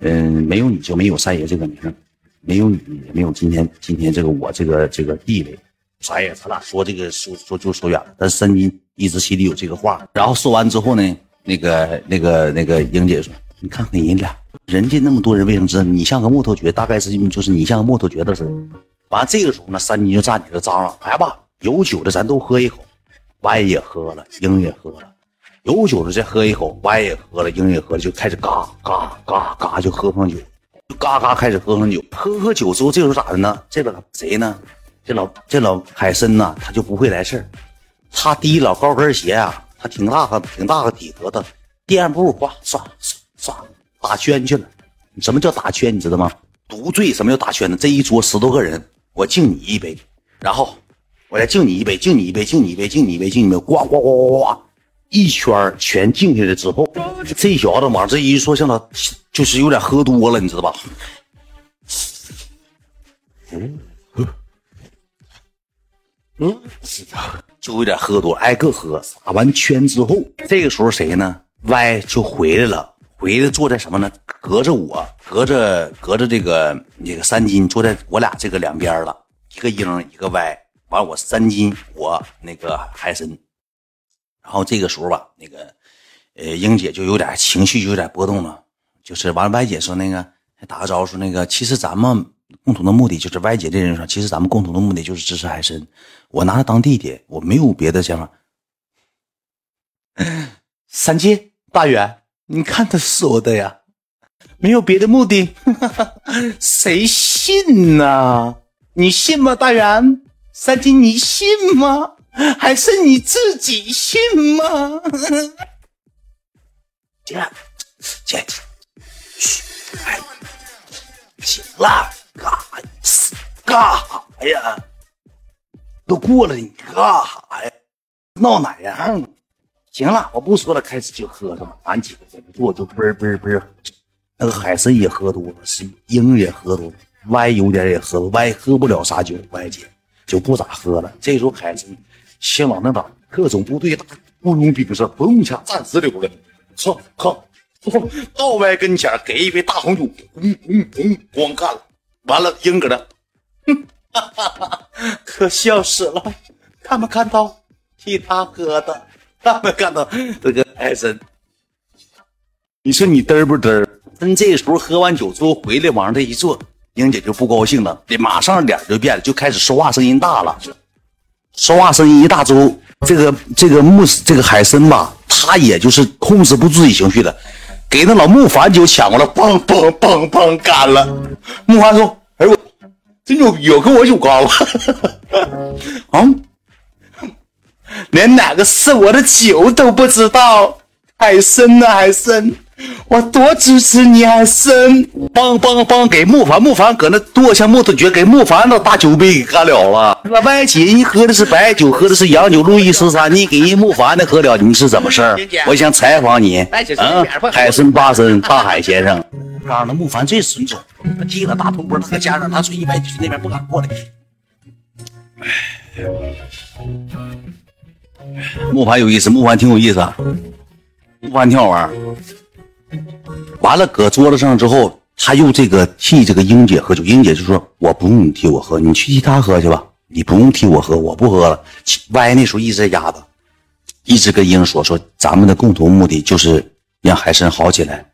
嗯，没有你就没有三爷这个名，没有你也没有今天今天这个我这个这个地位。啥呀？咱俩说这个说说就说远了。但是三金一直心里有这个话。然后说完之后呢，那个那个那个英姐说，你看看人俩。人家那么多人为什么知道你像个木头橛？大概是就是你像个木头橛子似的。完这个时候呢，三金就站起来张了，来吧，有酒的咱都喝一口。歪也喝了，英也喝了，有酒的再喝一口。歪也喝了，英也喝了，就开始嘎嘎嘎嘎就喝上酒，就嘎嘎开始喝上酒。喝喝酒之后，这时候咋的呢？这个谁呢？这老这老海参呐，他就不会来事儿。他第一老高跟鞋啊，他挺大个挺大个底子的，垫步哗唰唰唰。打圈去了，什么叫打圈？你知道吗？独醉。什么叫打圈呢？这一桌十多个人，我敬你一杯，然后我再敬你一杯，敬你一杯，敬你一杯，敬你一杯，敬你一杯，呱呱呱呱呱，一圈全敬下来之后，这小子往这一说，像他就是有点喝多了，你知道吧？嗯嗯，就有点喝多，挨个喝。打完圈之后，这个时候谁呢？歪就回来了。回来坐在什么呢？隔着我，隔着隔着这个那个三金坐在我俩这个两边了，一个英一个歪，完我三金我那个海参，然后这个时候吧，那个呃英姐就有点情绪就有点波动了，就是完了歪姐说那个打个招呼说那个其实咱们共同的目的就是歪姐这人说其实咱们共同的目的就是支持海参，我拿他当弟弟，我没有别的想法。(laughs) 三金大远。你看他说的呀，没有别的目的，(laughs) 谁信呢？你信吗，大元？三金，你信吗？还是你自己信吗？(laughs) 姐，姐，嘘，哎，行了，干啥干啥呀？都过了，你干啥呀？闹哪样？行了，我不说了，开始就喝上了。俺几个在那坐，就嘣嘣嘣。那个海参也喝多了，是鹰也喝多了，歪有点也喝了，歪喝不了啥酒，歪姐就不咋喝了。这时候海参先往那打，特种部队大雇佣兵似的，嘣一下站直溜了，操靠，到歪跟前给一杯大红酒，咣咣咣咣干了。完了，鹰搁那，哼，哈哈哈，可笑死了，看没看到替他喝的？他们看到这个海参，你说你嘚不嘚？真这时候喝完酒之后回来，往上这一坐，英姐就不高兴了，马上脸就变了，就开始说话声音大了。说话声音一大之后，这个这个木这个海参吧，他也就是控制不住自己情绪了，给那老木凡酒抢过来，嘣嘣嘣嘣干了。木凡说：“哎我真牛逼，跟我酒高了。(laughs) ”啊。连哪个是我的酒都不知道，海参啊海参，我多支持你海参！帮帮帮，给木凡木凡搁那剁下木头橛，给木凡那大酒杯给干了了。那歪姐人喝的是白酒，喝的是洋酒，路易十三，你给人木凡的喝了，你是怎么事儿？我想采访你，嗯，海参八参大海先生，(laughs) 刚那木凡最损种，他剃了大秃波，他加上他说一百几岁那边不敢过来。木盘有意思，木盘挺有意思，木盘挺好玩。完了，搁桌子上之后，他又这个替这个英姐喝酒。英姐就说：“我不用你替我喝，你去替他喝去吧，你不用替我喝，我不喝了。”歪那时候一直在压着，一直跟英说：“说咱们的共同目的就是让海参好起来。”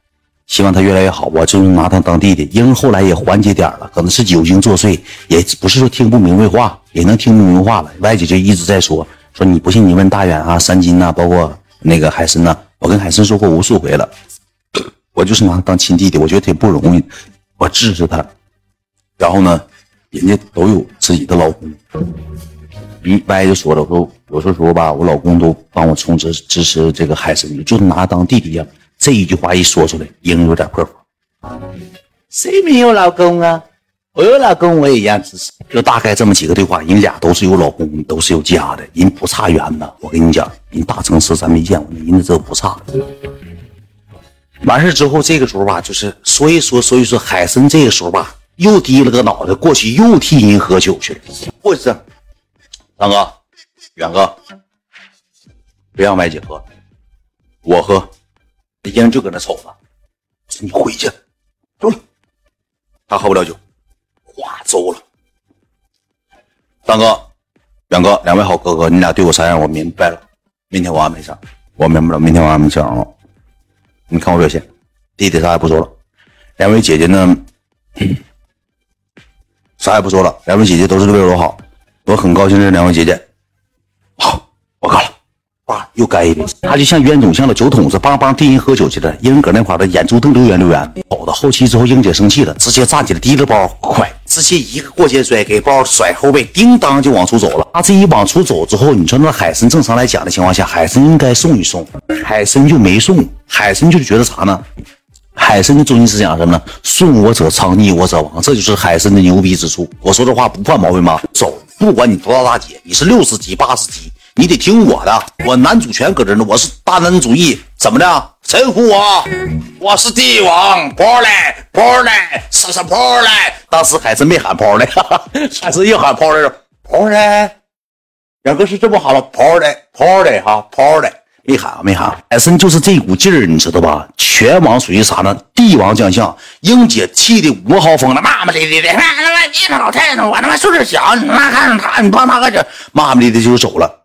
希望他越来越好，我就拿他当弟弟。英后来也缓解点了，可能是酒精作祟，也不是说听不明白话，也能听明白话了。歪姐就一直在说说你不信你问大远啊、三金呐，包括那个海参呐，我跟海参说过无数回了，我就是拿他当亲弟弟，我觉得挺不容易，我支持他。然后呢，人家都有自己的老公。一歪就说了，我说有时候吧，我老公都帮我充值支持这个海参，就拿他当弟弟一样。这一句话一说出来，英有点破防。谁没有老公啊？我有老公，我也一样支持。就大概这么几个对话，人俩都是有老公，都是有家的，人不差远的。我跟你讲，人大城市咱没见过，人这不差。完事之后，这个时候吧，就是所以说，所以说海参这个时候吧，又低了个脑袋过去，又替人喝酒去了。不是，大哥，远哥，别让麦姐喝，我喝。英就搁那瞅着，你回去，走了。他喝不了酒，哗走了。大哥、远哥，两位好哥哥，你俩对我啥样？我明白了。明天我安排上，我明白了。明天我安排上。你看我表现，弟弟啥也不说了。两位姐姐呢？(coughs) 啥也不说了。两位姐姐都是为我好，我很高兴。这两位姐姐，好，我干了。又干一杯，他就像冤种，像个酒桶子，梆梆替人喝酒去了。英搁那块的眼珠瞪溜圆溜圆。跑到后期之后，英姐生气了，直接站起来提着包，快，直接一个过肩摔，给包甩后背，叮当就往出走了。他这一往出走之后，你说那海参正常来讲的情况下，海参应该送一送，海参就没送，海参就觉得啥呢？海参的中心思想什么呢？顺我者昌，逆我者亡，这就是海参的牛逼之处。我说这话不犯毛病吗？走，不管你多大大姐，你是六十级、八十级。你得听我的。我男主权搁这呢我是大男子主义怎么的臣服我？我是帝王 prolike prolike superpolike 当时海参没喊 prolike 哈哈海参又喊 polite prolike 两个是这么喊了 prolike prolike 哈 prolike 没喊啊没喊海参就是这股劲儿你知道吧？全网属于啥呢？帝王将相英姐气的五个疯了骂骂咧咧的骂他妈你这老太太我他妈岁数小你他妈看上他你帮他个忙骂骂咧咧就走了。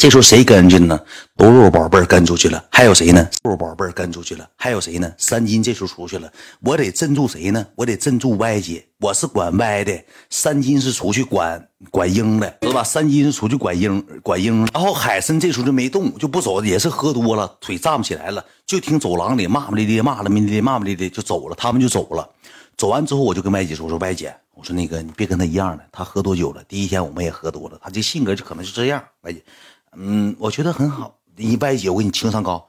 这时候谁跟进呢？肉肉宝贝儿跟出去了，还有谁呢？肉肉宝贝儿跟出去了，还有谁呢？三金这时候出去了，我得镇住谁呢？我得镇住歪姐，我是管歪的，三金是出去管管英的，知道吧？三金是出去管英管英，然后海参这时候就没动，就不走，也是喝多了，腿站不起来了，就听走廊里骂骂咧咧，骂了咧咧，骂骂咧咧就走了，他们就走了。走完之后，我就跟歪姐说：“说歪姐，我说那个你别跟他一样的，他喝多酒了，第一天我们也喝多了，他这性格就可能就这样，歪姐。”嗯，我觉得很好。你歪姐，我给你情商高，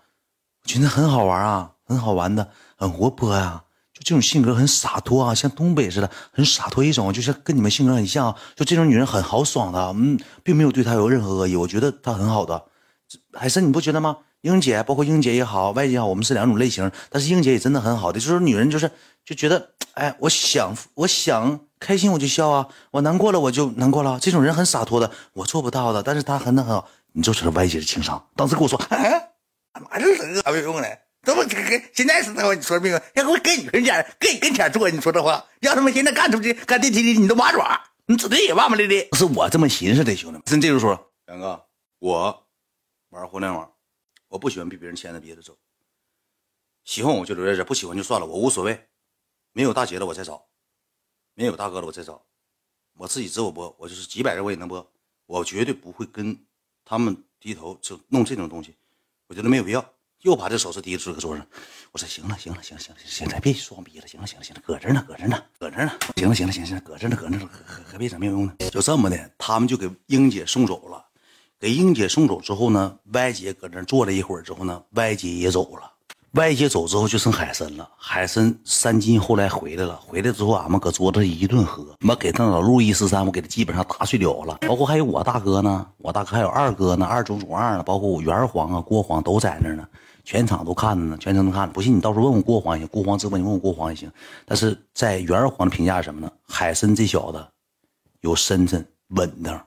我觉得很好玩啊，很好玩的，很活泼呀。就这种性格很洒脱啊，像东北似的，很洒脱一种，就是跟你们性格很像。就这种女人很豪爽的，嗯，并没有对她有任何恶意。我觉得她很好的，海参你不觉得吗？英姐，包括英姐也好，歪姐也好，我们是两种类型。但是英姐也真的很好的，就是女人就是就觉得，哎，我想我想开心我就笑啊，我难过了我就难过了。这种人很洒脱的，我做不到的，但是她很很好。你就知道歪姐的情商，当时跟我说，哎，妈这是啥用呢？怎么跟跟现在是他妈你说的明白？要我跟你跟前，跟你跟前坐，你说这话，要他妈现在干出去干电梯里，你都麻爪，你指定也骂骂咧咧。是我这么寻思的，兄弟们。真这时说，杨哥，我玩互联网，我不喜欢被别人牵着鼻子走，喜欢我就留在这，不喜欢就算了，我无所谓。没有大姐的我再找，没有大哥的我再找，我自己直播，我就是几百人我也能播，我绝对不会跟。他们低头就弄这种东西，我觉得没有必要。又把这首饰提出个桌上，我说行了，行了，行了，行了，行了别装逼了，行了，行了，行了，搁这呢，搁这呢，搁这呢，行了，行了，行了，搁这呢，搁这呢，可可别整没有用呢。就这么的，他们就给英姐送走了。给英姐送走之后呢，歪姐搁那坐了一会儿之后呢，歪姐也走了。歪姐走之后就剩海参了，海参三金后来回来了，回来之后俺们搁桌子一顿喝，妈给他老陆一十三，我给他基本上打碎了了，包括还有我大哥呢，我大哥还有二哥呢，二中中二呢，包括我元皇啊、郭皇都在那呢，全场都看着呢，全程都看着，不信你到时候问问郭皇也行，郭皇直播你问问郭皇也行，但是在元皇的评价是什么呢？海参这小子有深沉稳当。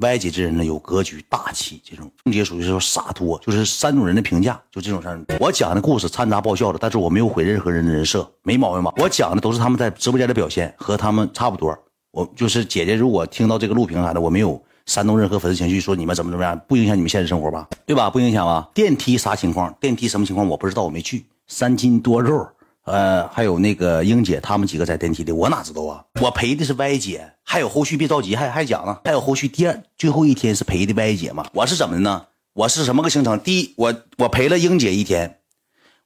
歪姐这人呢有格局大气，这种英姐属于说洒脱，就是三种人的评价，就这种事儿。我讲的故事掺杂爆笑的，但是我没有毁任何人的人设，没毛病吧？我讲的都是他们在直播间的表现，和他们差不多。我就是姐姐，如果听到这个录屏啥的，我没有煽动任何粉丝情绪，说你们怎么怎么样，不影响你们现实生活吧？对吧？不影响吧？电梯啥情况？电梯什么情况？我不知道，我没去。三斤多肉，呃，还有那个英姐他们几个在电梯里，我哪知道啊？我陪的是歪姐，还有后续别着急，还还讲呢，还有后续第二最后一天是陪的歪姐嘛？我是怎么的呢？我是什么个行程？第一，我我陪了英姐一天，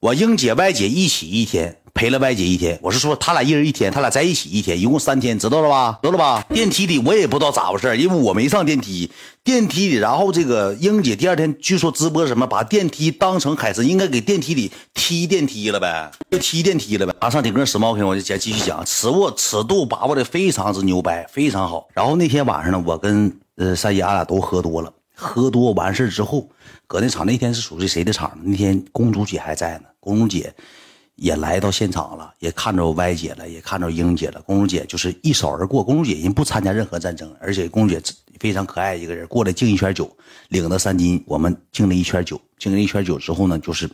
我英姐歪姐一起一天。陪了歪姐一天，我是说他俩一人一天，他俩在一起一天，一共三天，知道了吧？知道了吧？电梯里我也不知道咋回事因为我没上电梯。电梯里，然后这个英姐第二天据说直播什么，把电梯当成海参，应该给电梯里踢电梯了呗，就踢电梯了呗。马上顶个时髦，我就讲继续讲，尺握尺度把握的非常之牛掰，非常好。然后那天晚上呢，我跟呃三爷俺俩都喝多了，喝多完事之后，搁那场那天是属于谁的场？那天公主姐还在呢，公主姐。也来到现场了，也看着歪姐了，也看着英姐了。公主姐就是一扫而过。公主姐人不参加任何战争，而且公主姐非常可爱一个人。过来敬一圈酒，领了三金，我们敬了一圈酒。敬了一圈酒之后呢，就是，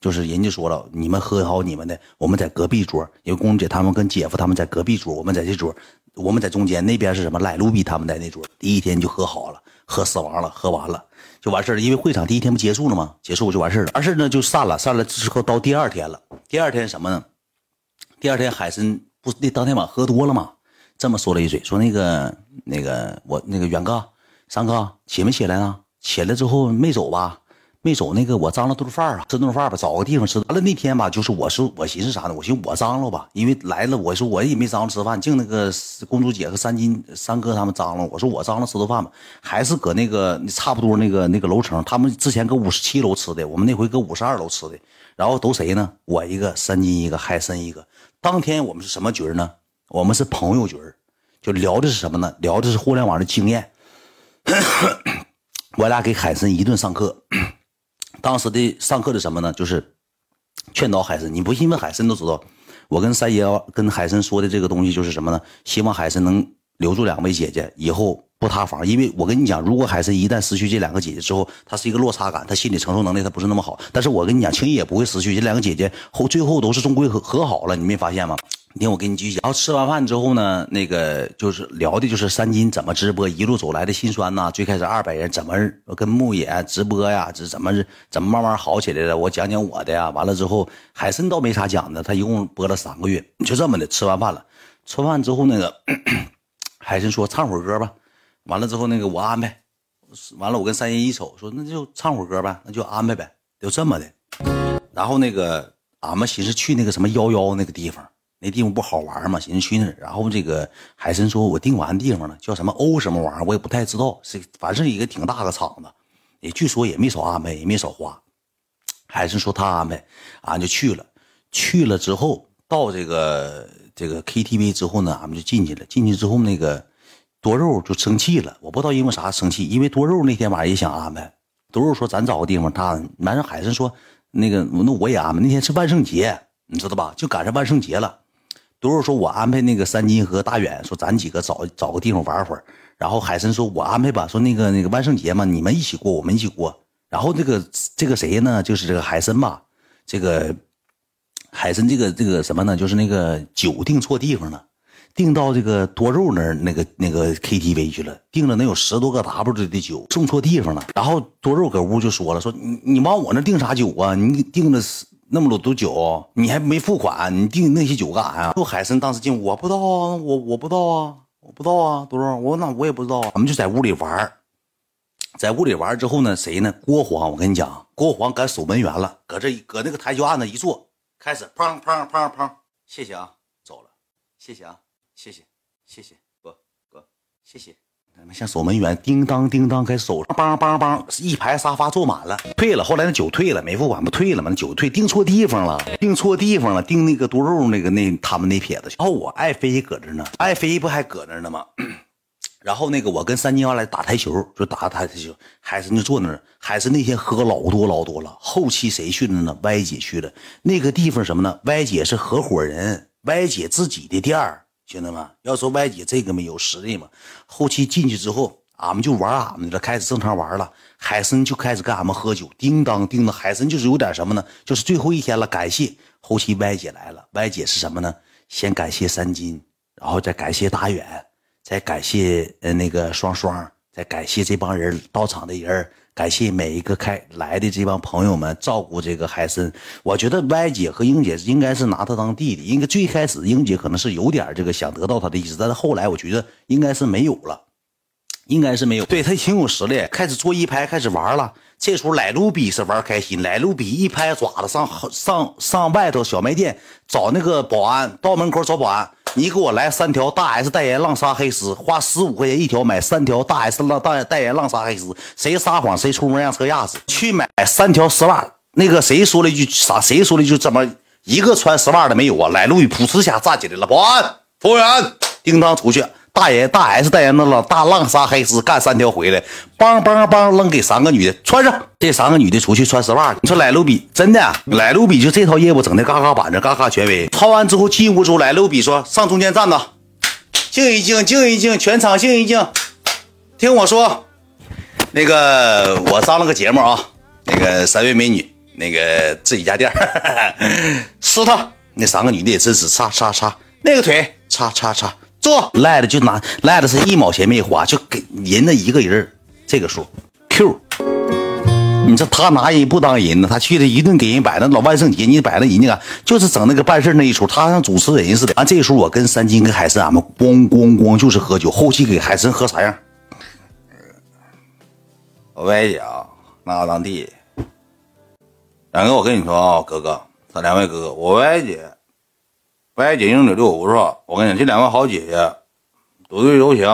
就是人家说了，你们喝好你们的，我们在隔壁桌。因为公主姐他们跟姐夫他们在隔壁桌，我们在这桌，我们在中间。那边是什么？赖卢比他们在那桌。第一天就喝好了，喝死亡了，喝完了。就完事了，因为会场第一天不结束了吗？结束就完事了，完事呢就散了，散了之后到第二天了。第二天什么呢？第二天海参不那当天晚喝多了吗？这么说了一嘴，说那个那个我那个远哥、三哥起没起来呢？起来之后没走吧？没走，那个我张罗顿饭啊，吃顿饭吧，找个地方吃。完了那天吧，就是我是我寻思啥呢？我寻思我张罗吧，因为来了，我说我也没张罗吃饭，净那个公主姐和三金三哥他们张罗。我说我张罗吃顿饭吧，还是搁那个差不多那个那个楼层，他们之前搁五十七楼吃的，我们那回搁五十二楼吃的。然后都谁呢？我一个，三金一个，海参一个。当天我们是什么局呢？我们是朋友局就聊的是什么呢？聊的是互联网的经验。(coughs) 我俩给海参一顿上课。当时的上课的什么呢？就是劝导海参。你不信问海参都知道。我跟三爷跟海参说的这个东西就是什么呢？希望海参能留住两位姐姐，以后不塌房。因为我跟你讲，如果海参一旦失去这两个姐姐之后，他是一个落差感，他心理承受能力他不是那么好。但是我跟你讲，轻易也不会失去这两个姐姐，后最后都是终归和和好了。你没发现吗？你听我给你继续讲，然后吃完饭之后呢，那个就是聊的就是三金怎么直播，一路走来的辛酸呐。最开始二百人怎么跟牧野直播呀？这怎么怎么慢慢好起来的？我讲讲我的呀。完了之后，海参倒没啥讲的，他一共播了三个月，就这么的。吃完饭了，吃完饭之后那个 (clears throat) 海参说唱会儿歌吧。完了之后那个我安排，完了我跟三爷一瞅说那就唱会儿歌呗，那就安排呗，就这么的。然后那个俺们寻思去那个什么幺幺那个地方。那地方不好玩嘛，寻思去那儿。然后这个海参说：“我订完地方了，叫什么欧什么玩意儿，我也不太知道。是反正一个挺大个场子，也据说也没少安排，也没少花。”海参说他安排，俺就去了。去了之后，到这个这个 KTV 之后呢，俺们就进去了。进去之后，那个多肉就生气了。我不知道因为啥生气，因为多肉那天晚上也想安排。多肉说：“咱找个地方。”他男人，海参说：“那个那我也安排。那天是万圣节，你知道吧？就赶上万圣节了。”多肉说：“我安排那个三金和大远，说咱几个找找个地方玩会儿。”然后海参说：“我安排吧，说那个那个万圣节嘛，你们一起过，我们一起过。”然后这个这个谁呢？就是这个海参吧，这个海参这个这个什么呢？就是那个酒订错地方了，订到这个多肉那儿那个那个 KTV 去了，订了能有十多个 W 的酒，送错地方了。然后多肉搁屋就说了：“说你你往我那订啥酒啊？你订的是。”那么多酒，你还没付款，你订那些酒干啥呀？就海参当时进，我不知道啊，我我不知道啊，我不知道啊，多少？我那我也不知道。我们就在屋里玩在屋里玩之后呢，谁呢？郭黄，我跟你讲，郭黄敢守门员了，搁这搁那个台球案子一坐，开始砰砰砰砰，谢谢啊，走了，谢谢啊，谢谢，谢谢，哥哥，谢谢。像守门员，叮当叮当，开始守，梆梆梆，一排沙发坐满了。退了，后来那酒退了，没付款不退了吗？那酒退，订错地方了，订错地方了，订那个多肉那个那他们那撇子。然后我爱妃搁这呢，爱妃不还搁那呢吗？(clears throat) 然后那个我跟三金要来打台球，就打台球，海参就坐那儿。海参那天喝老多老多了。后期谁去的呢？歪姐去了。那个地方什么呢？歪姐是合伙人，歪姐自己的店儿。兄弟们，要说歪姐这个没有实力嘛？后期进去之后，俺们就玩俺们的了，开始正常玩了。海参就开始跟俺们喝酒，叮当叮当。海参就是有点什么呢？就是最后一天了，感谢。后期歪姐来了，歪姐是什么呢？先感谢三金，然后再感谢大远，再感谢呃那个双双，再感谢这帮人到场的人，感谢每一个开来的这帮朋友们照顾这个海参。我觉得歪姐和英姐应该是拿他当弟弟，应该最开始英姐可能是有点这个想得到他的意思，但是后来我觉得应该是没有了，应该是没有。对他挺有实力，开始坐一排，开始玩了。这时候来路比是玩开心，来路比一拍爪子上上上外头小卖店找那个保安，到门口找保安，你给我来三条大 S 代言浪莎黑丝，花十五块钱一条买三条大 S 浪代代言浪莎黑丝，谁撒谎谁出门让车压死。去买三条丝袜，那个谁说了一句啥？谁说了一句怎么一个穿丝袜的没有啊？来路比噗呲下站起来了，保安服务员叮当出去。大爷大 S 代言的了大浪莎黑丝干三条回来，梆梆梆扔给三个女的穿上。这三个女的出去穿丝袜。你说莱卢比真的，莱卢比就这套业务整的嘎嘎板正，嘎嘎权威。掏完之后进屋之后，莱卢比说上中间站着，静一静，静一静，全场静一静，听我说。那个我上了个节目啊，那个三位美女，那个自己家店，(laughs) 撕他。那三个女的也真是擦擦擦，那个腿擦擦擦。坐赖的就拿赖的是一毛钱没花，就给人那一个人这个数 Q。你说他拿人不当人呢？他去了一顿给人摆那老万圣节，你摆那人家就是整那个办事那一出，他像主持人似的。完这时候我跟三金跟海参俺们咣咣咣就是喝酒，后期给海参喝啥样？我歪姐啊，那当弟。两个我跟你说啊，哥哥，他两位哥哥，我歪姐。白姐英九六五是吧？我跟你讲，这两位好姐姐，都对柔情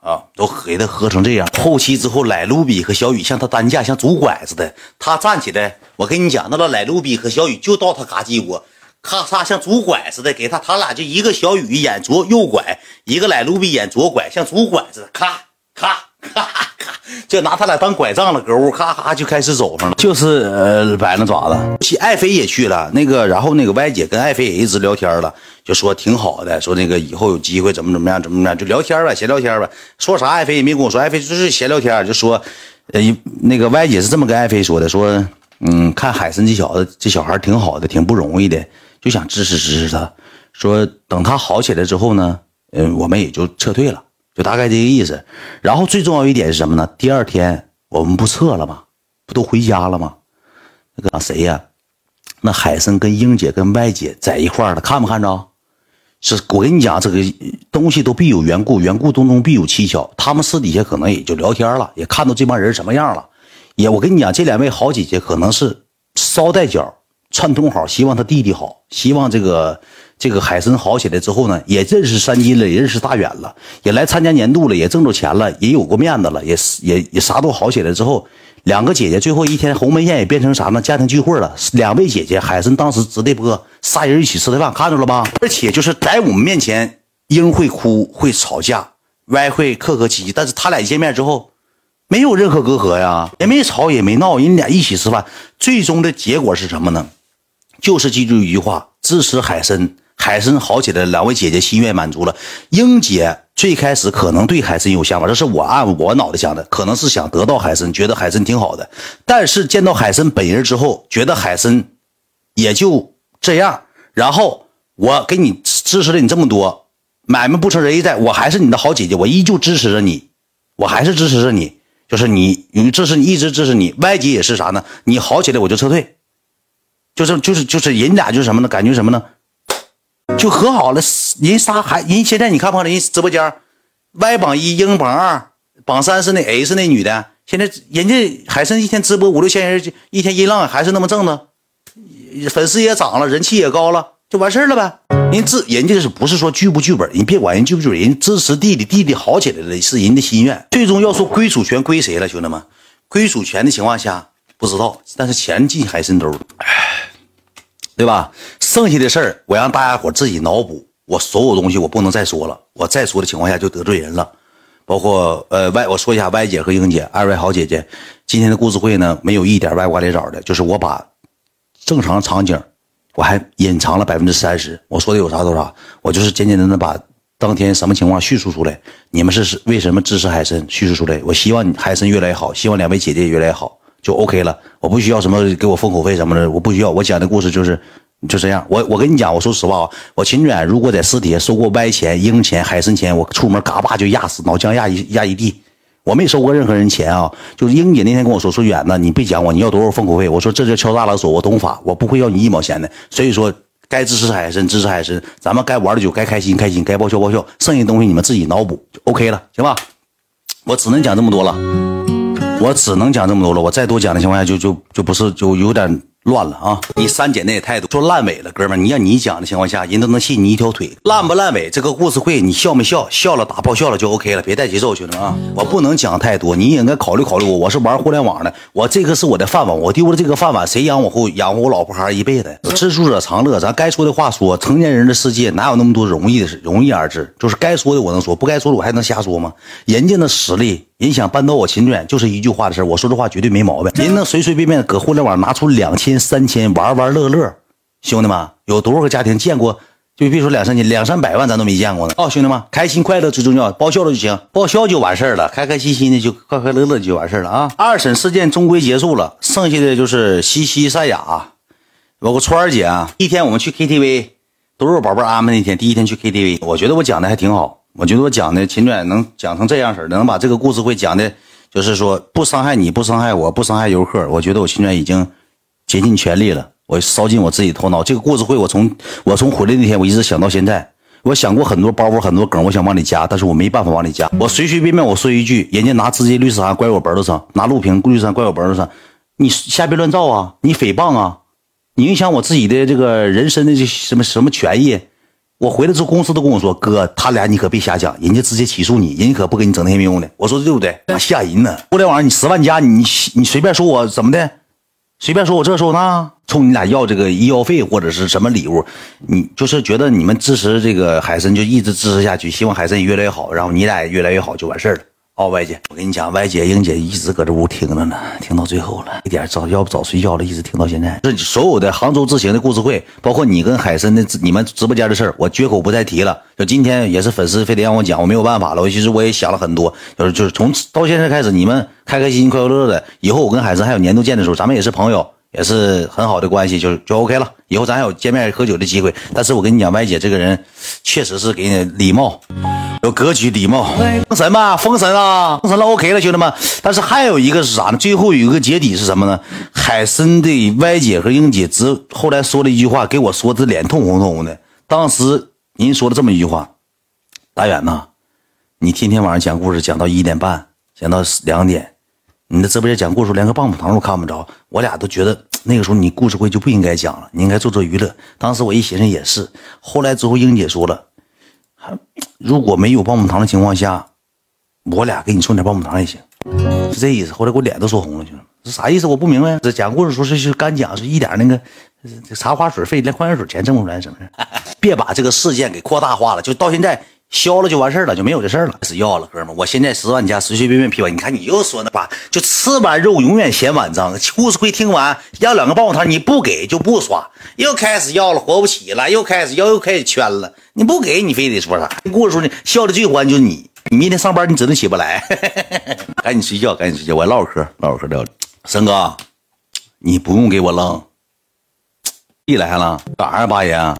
啊，都给他喝成这样。后期之后，莱卢比和小雨像他担架，像拄拐似的。他站起来，我跟你讲，那个莱卢比和小雨就到他嘎叽窝，咔嚓像拄拐似的，给他，他俩就一个小雨演左右拐，一个莱卢比演左拐，像拄拐似的，咔咔。咔咔，就拿他俩当拐杖了，搁屋咔咔就开始走上了，就是呃摆那爪子。爱妃也去了，那个然后那个歪姐跟爱妃也一直聊天了，就说挺好的，说那个以后有机会怎么怎么样，怎么怎么样，就聊天呗，闲聊天呗。说啥爱妃也没跟我说，爱妃就是闲聊天，就说，呃那个歪姐是这么跟爱妃说的，说嗯看海参这小子这小孩挺好的，挺不容易的，就想支持支持他，说等他好起来之后呢，嗯我们也就撤退了。就大概这个意思，然后最重要一点是什么呢？第二天我们不撤了吗？不都回家了吗？那个谁呀？那海参跟英姐跟歪姐在一块儿了，看没看着？是我跟你讲，这个东西都必有缘故，缘故当中必有蹊跷。他们私底下可能也就聊天了，也看到这帮人什么样了。也我跟你讲，这两位好姐姐可能是捎带脚串通好，希望他弟弟好，希望这个。这个海参好起来之后呢，也认识三金了，也认识大远了，也来参加年度了，也挣着钱了，也有过面子了，也是也也啥都好起来之后，两个姐姐最后一天鸿门宴也变成啥呢？家庭聚会了。两位姐姐，海参当时直的播，仨人一起吃的饭，看着了吧？而且就是在我们面前，英会哭会吵架，歪会客客气气，但是他俩见面之后，没有任何隔阂呀，也没吵也没闹，人俩一起吃饭，最终的结果是什么呢？就是记住一句话：支持海参。海参好起来，两位姐姐心愿满足了。英姐最开始可能对海参有想法，这是我按我脑袋想的，可能是想得到海参，觉得海参挺好的。但是见到海参本人之后，觉得海参也就这样。然后我给你支持了你这么多，买卖不成仁义在，我还是你的好姐姐，我依旧支持着你，我还是支持着你，就是你，你支持你，一直支持你。歪姐也是啥呢？你好起来我就撤退，就是就是就是人俩就是什么呢？感觉什么呢？就和好了，人仨还人现在你看不看人直播间，Y 榜一，英榜二，榜三是那 H 那女的。现在人家海参一天直播五六千人，一天音浪还是那么正呢，粉丝也涨了，人气也高了，就完事了呗。人自人家是不是说剧不剧本？你别管人剧不剧本，人支持弟弟，弟弟好起来了是人的心愿。最终要说归属权归谁了，兄弟们，归属权的情况下不知道，但是钱进海参兜。对吧？剩下的事儿我让大家伙自己脑补。我所有东西我不能再说了，我再说的情况下就得罪人了。包括呃歪，我说一下歪姐和英姐二位好姐姐，今天的故事会呢没有一点歪瓜裂枣的，就是我把正常场景我还隐藏了百分之三十。我说的有啥说啥，我就是简简单单把当天什么情况叙述出来。你们是为什么支持海参叙述出来？我希望海参越来越好，希望两位姐姐越来越好。就 OK 了，我不需要什么给我封口费什么的，我不需要。我讲的故事就是就这样。我我跟你讲，我说实话啊，我秦远如果在私底下收过歪钱、英钱、海参钱，我出门嘎巴就压死，脑浆压一压一地。我没收过任何人钱啊。就是英姐那天跟我说说远子，你别讲我，你要多少封口费？我说这叫敲诈勒索，我懂法，我不会要你一毛钱的。所以说，该支持海参支持海参，咱们该玩的酒该开心开心，该报销报销，剩下东西你们自己脑补就 OK 了，行吧？我只能讲这么多了，我只能讲这么多了。我再多讲的情况下，就就就不是就有点。乱了啊！你删减的也太多，说烂尾了，哥们儿，你让你讲的情况下，人都能信你一条腿。烂不烂尾？这个故事会你笑没笑？笑了打爆笑了就 OK 了，别带节奏，兄弟们啊！我不能讲太多，你也应该考虑考虑我。我是玩互联网的，我这个是我的饭碗，我丢了这个饭碗，谁养我后养活我老婆孩儿一辈子？知足者常乐，咱该说的话说。成年人的世界哪有那么多容易的事？容易二字，就是该说的我能说，不该说的我还能瞎说吗？人家那实力。人想扳倒我秦远，就是一句话的事我说这话绝对没毛病。人能随随便便搁互联网拿出两千、三千玩玩乐乐，兄弟们有多少个家庭见过？就别说两三千、两三百万，咱都没见过呢。哦，兄弟们，开心快乐最重要，报销了就行，报销就完事了，开开心心的就快快乐乐就完事了啊！二审事件终归结束了，剩下的就是西西、赛亚，包括川儿姐啊。一天我们去 KTV，都是我宝贝安排那天，第一天去 KTV，我觉得我讲的还挺好。我觉得我讲的秦远能讲成这样式儿，能把这个故事会讲的，就是说不伤害你，不伤害我，不伤害游客。我觉得我秦远已经竭尽全力了，我烧尽我自己头脑。这个故事会，我从我从回来那天，我一直想到现在。我想过很多包袱，很多梗，我想往里加，但是我没办法往里加。我随随便便我说一句，人家拿直接律师函怪我脖子上，拿录屏律师函怪我脖子上，你瞎编乱造啊，你诽谤啊，你影响我自己的这个人身的这什么什么权益。我回来之后，公司都跟我说：“哥，他俩你可别瞎讲，人家直接起诉你，人家可不给你整那些没用的。”我说对不对？吓人呢！互联网上你十万加，你你随便说我怎么的，随便说我这说那，冲你俩要这个医药费或者是什么礼物，你就是觉得你们支持这个海参就一直支持下去，希望海参越来越好，然后你俩也越来越好就完事儿了。哦，歪姐，我跟你讲，歪姐、英姐一直搁这屋听着呢，听到最后了，一点早要不早睡觉了，一直听到现在。这所有的杭州之行的故事会，包括你跟海参的你们直播间的事儿，我绝口不再提了。就今天也是粉丝非得让我讲，我没有办法了。我其实我也想了很多，就是就是从到现在开始，你们开开心心、快快乐乐的。以后我跟海参还有年度见的时候，咱们也是朋友，也是很好的关系，就就 OK 了。以后咱还有见面喝酒的机会。但是我跟你讲，歪姐这个人确实是给你礼貌。有格局、礼貌，封神吧，封神啊，封神了，OK 了，兄弟们。但是还有一个是啥呢？最后有一个结底是什么呢？海参的歪姐和英姐之后来说了一句话，给我说的脸通红通红的。当时您说了这么一句话：“大远呐，你天天晚上讲故事讲到一点半，讲到两点，你的直播间讲故事连个棒棒糖都看不着。”我俩都觉得那个时候你故事会就不应该讲了，你应该做做娱乐。当时我一寻思也是，后来之后英姐说了。如果没有棒棒糖的情况下，我俩给你送点棒棒糖也行，是这意思。后来给我脸都说红了，兄弟，这啥意思？我不明白。这讲故事说是是干讲，是一点那个茶花水费，连矿泉水钱挣不出来，是不是？(laughs) 别把这个事件给扩大化了，就到现在消了就完事了，就没有这事了。开始要了，哥们，我现在十万加随随便便批完，你看你又说那话，就吃完肉永远嫌碗脏。故事会听完要两个棒棒糖，你不给就不刷，又开始要了，活不起了，又开始要，又开始圈了。你不给你非得说啥？故事说呢，笑的最欢就是你。你明天上班你指定起不来，(laughs) 赶紧睡觉，赶紧睡觉。我唠嗑，唠嗑聊。森哥，你不用给我扔。你来了，干啥呀，八爷？